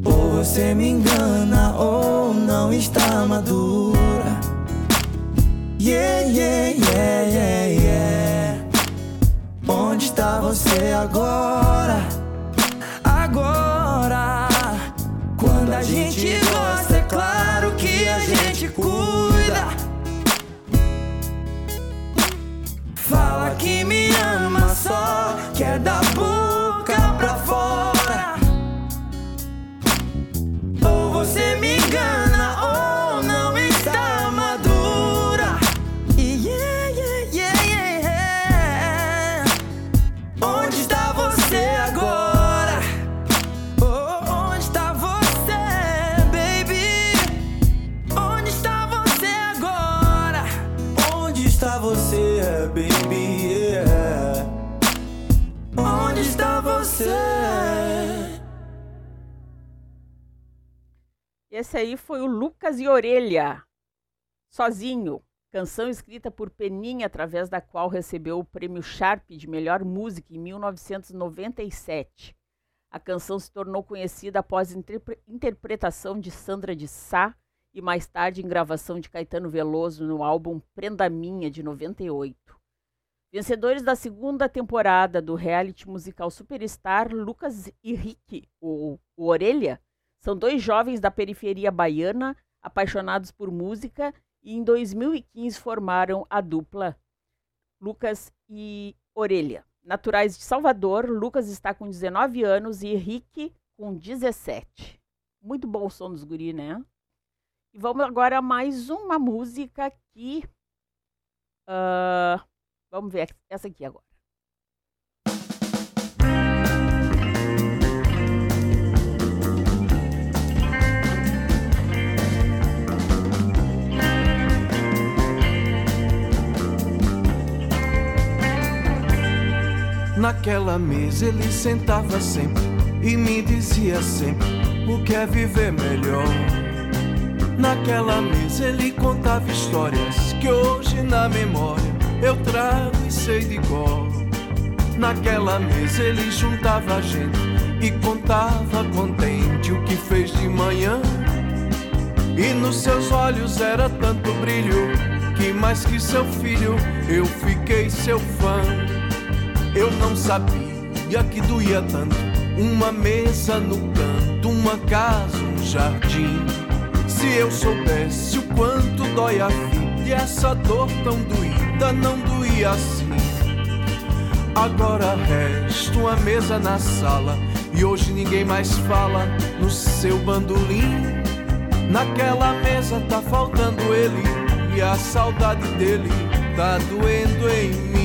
Ou você me engana, ou não está madura. Yeah, yeah, yeah, yeah, yeah. Onde está você agora? Agora. Quando a gente gosta, é claro que a gente cuida. Que me ama só, quer da boca Esse aí foi o Lucas e Orelha, Sozinho, canção escrita por Peninha, através da qual recebeu o prêmio Sharp de melhor música em 1997. A canção se tornou conhecida após interpre- interpretação de Sandra de Sá e mais tarde em gravação de Caetano Veloso no álbum Prenda Minha, de 98. Vencedores da segunda temporada do reality musical Superstar, Lucas e Rick, o, o Orelha, são dois jovens da periferia baiana apaixonados por música e em 2015 formaram a dupla Lucas e Orelha. Naturais de Salvador, Lucas está com 19 anos e Rick com 17. Muito bom o som dos guri, né? E vamos agora a mais uma música aqui. Ah, vamos ver essa aqui agora. Naquela mesa ele sentava sempre e me dizia sempre o que é viver melhor. Naquela mesa ele contava histórias que hoje na memória eu trago e sei de cor. Naquela mesa ele juntava a gente e contava contente o que fez de manhã. E nos seus olhos era tanto brilho que mais que seu filho eu fiquei seu fã. Eu não sabia que doía tanto uma mesa no canto, uma casa, um jardim. Se eu soubesse o quanto dói a vida e essa dor tão doída não doía assim. Agora resta uma mesa na sala e hoje ninguém mais fala no seu bandolim. Naquela mesa tá faltando ele e a saudade dele tá doendo em mim.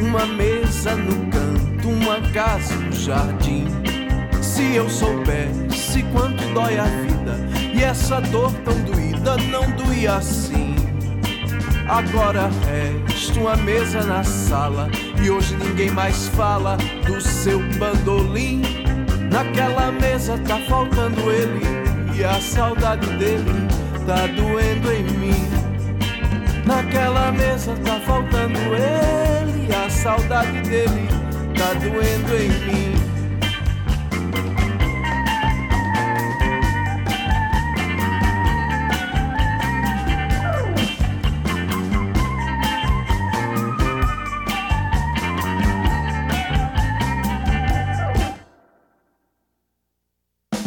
Uma mesa no canto, uma casa no jardim. Se eu soubesse quanto dói a vida e essa dor tão doída não doía assim. Agora resta uma mesa na sala e hoje ninguém mais fala do seu bandolim. Naquela mesa tá faltando ele e a saudade dele tá doendo em mim. Naquela mesa tá faltando ele a saudade dele tá doendo em mim.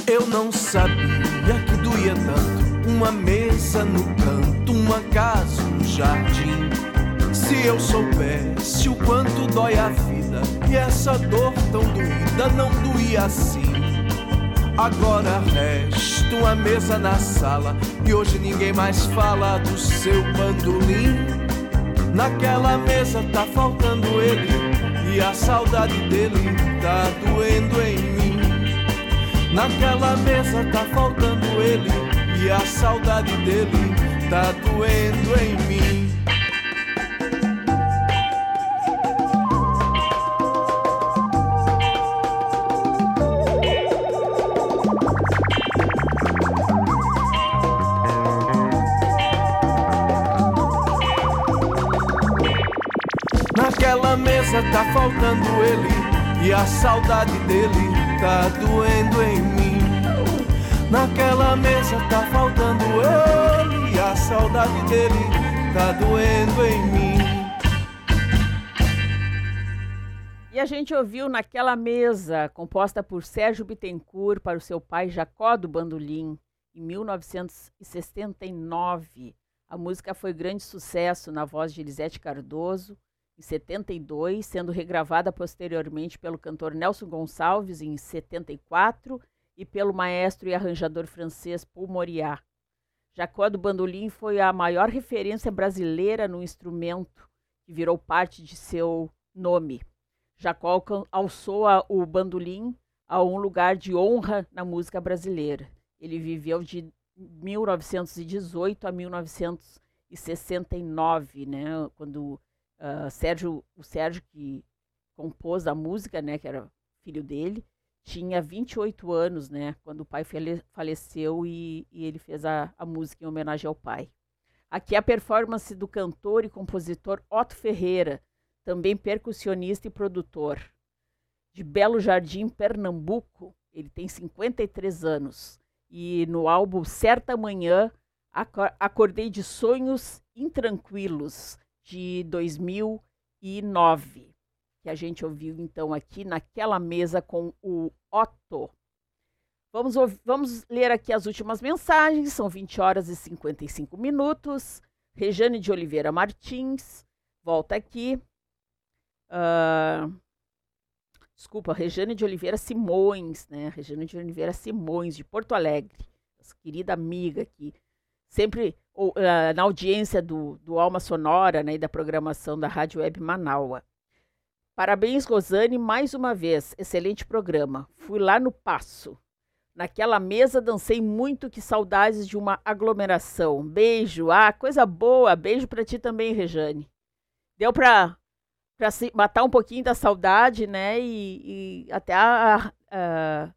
Eu não sabia assim. Agora resta uma mesa na sala e hoje ninguém mais fala do seu bandolim. Naquela mesa tá faltando ele e a saudade dele tá doendo em mim. Naquela mesa tá faltando ele e a saudade dele tá doendo em mim. Naquela mesa tá faltando ele e a saudade dele tá doendo em mim. Naquela mesa tá faltando ele e a saudade dele tá doendo em mim. E a gente ouviu naquela mesa, composta por Sérgio Bittencourt para o seu pai Jacó do Bandolim, em 1969. A música foi grande sucesso na voz de Elisete Cardoso, em 72, sendo regravada posteriormente pelo cantor Nelson Gonçalves em 74 e pelo maestro e arranjador francês Paul Moriat. Jacó do Bandolim foi a maior referência brasileira no instrumento que virou parte de seu nome. Jacó alçou o bandolim a um lugar de honra na música brasileira. Ele viveu de 1918 a 1969, né, quando Uh, Sérgio, o Sérgio que compôs a música, né, que era filho dele, tinha 28 anos, né, quando o pai faleceu e, e ele fez a, a, música em homenagem ao pai. Aqui a performance do cantor e compositor Otto Ferreira, também percussionista e produtor. De Belo Jardim, Pernambuco, ele tem 53 anos. E no álbum Certa Manhã, Acordei de Sonhos Intranquilos, de 2009, que a gente ouviu então aqui naquela mesa com o Otto. Vamos, vamos ler aqui as últimas mensagens, são 20 horas e 55 minutos. Rejane de Oliveira Martins, volta aqui. Uh, desculpa, Rejane de Oliveira Simões, né? Rejane de Oliveira Simões, de Porto Alegre, nossa querida amiga aqui, sempre ou, uh, na audiência do, do Alma Sonora né, e da programação da Rádio Web Manaua. Parabéns, Rosane, mais uma vez. Excelente programa. Fui lá no Passo. Naquela mesa dancei muito, que saudades de uma aglomeração. Beijo. Ah, coisa boa. Beijo para ti também, Rejane. Deu para para matar um pouquinho da saudade, né? E, e até a, a,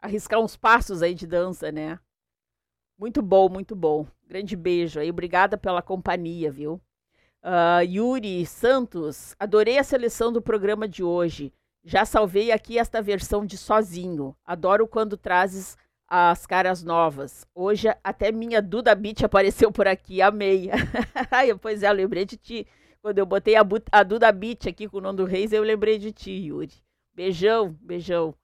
arriscar uns passos aí de dança, né? Muito bom, muito bom. Grande beijo aí. Obrigada pela companhia, viu? Uh, Yuri Santos, adorei a seleção do programa de hoje. Já salvei aqui esta versão de sozinho. Adoro quando trazes as caras novas. Hoje até minha Duda Beat apareceu por aqui. Amei. pois é, eu lembrei de ti. Quando eu botei a, a Duda Beat aqui com o Nando Reis, eu lembrei de ti, Yuri. Beijão, beijão.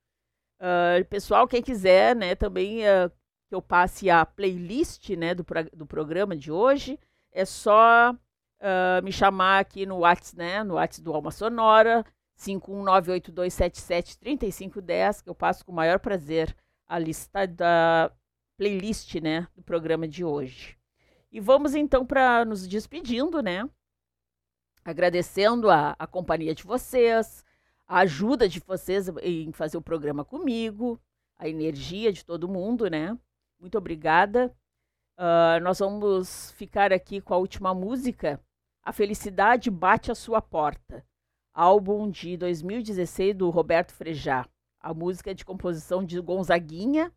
Uh, pessoal, quem quiser, né, também uh, que eu passe a playlist né, do, do programa de hoje, é só uh, me chamar aqui no WhatsApp, né, no WhatsApp do Alma Sonora, 51982773510, que eu passo com o maior prazer a lista da playlist né, do programa de hoje. E vamos então para nos despedindo, né? agradecendo a, a companhia de vocês, a ajuda de vocês em fazer o programa comigo, a energia de todo mundo, né? Muito obrigada. Uh, nós vamos ficar aqui com a última música, A Felicidade Bate a Sua Porta, álbum de 2016 do Roberto Frejá. A música é de composição de Gonzaguinha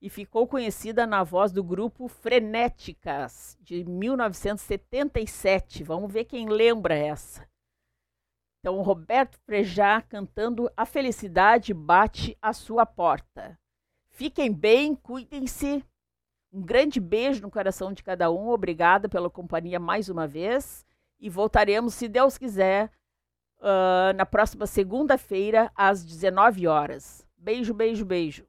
e ficou conhecida na voz do grupo Frenéticas, de 1977. Vamos ver quem lembra essa. Então, Roberto Frejá cantando A Felicidade Bate a Sua Porta. Fiquem bem, cuidem-se. Um grande beijo no coração de cada um. Obrigada pela companhia mais uma vez. E voltaremos, se Deus quiser, uh, na próxima segunda-feira, às 19 horas. Beijo, beijo, beijo.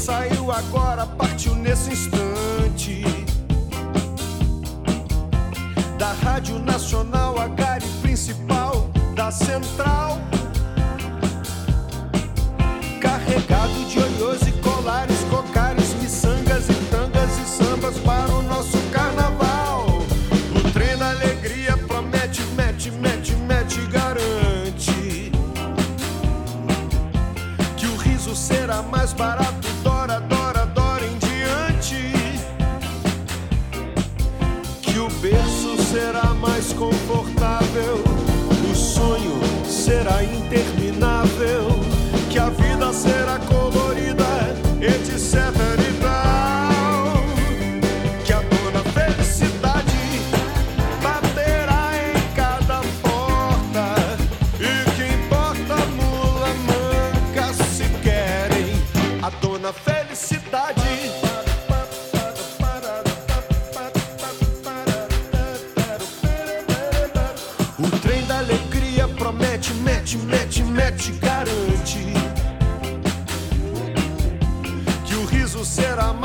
Saiu agora, partiu nesse instante. Da Rádio Nacional, a gare principal da central. Carregado de olhos e colares, cocares, miçangas e tangas e sambas para o nosso carnaval. O trem da alegria promete, mete, mete, mete, garante que o riso será mais barato, meu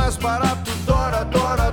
mais barato, dora, dora,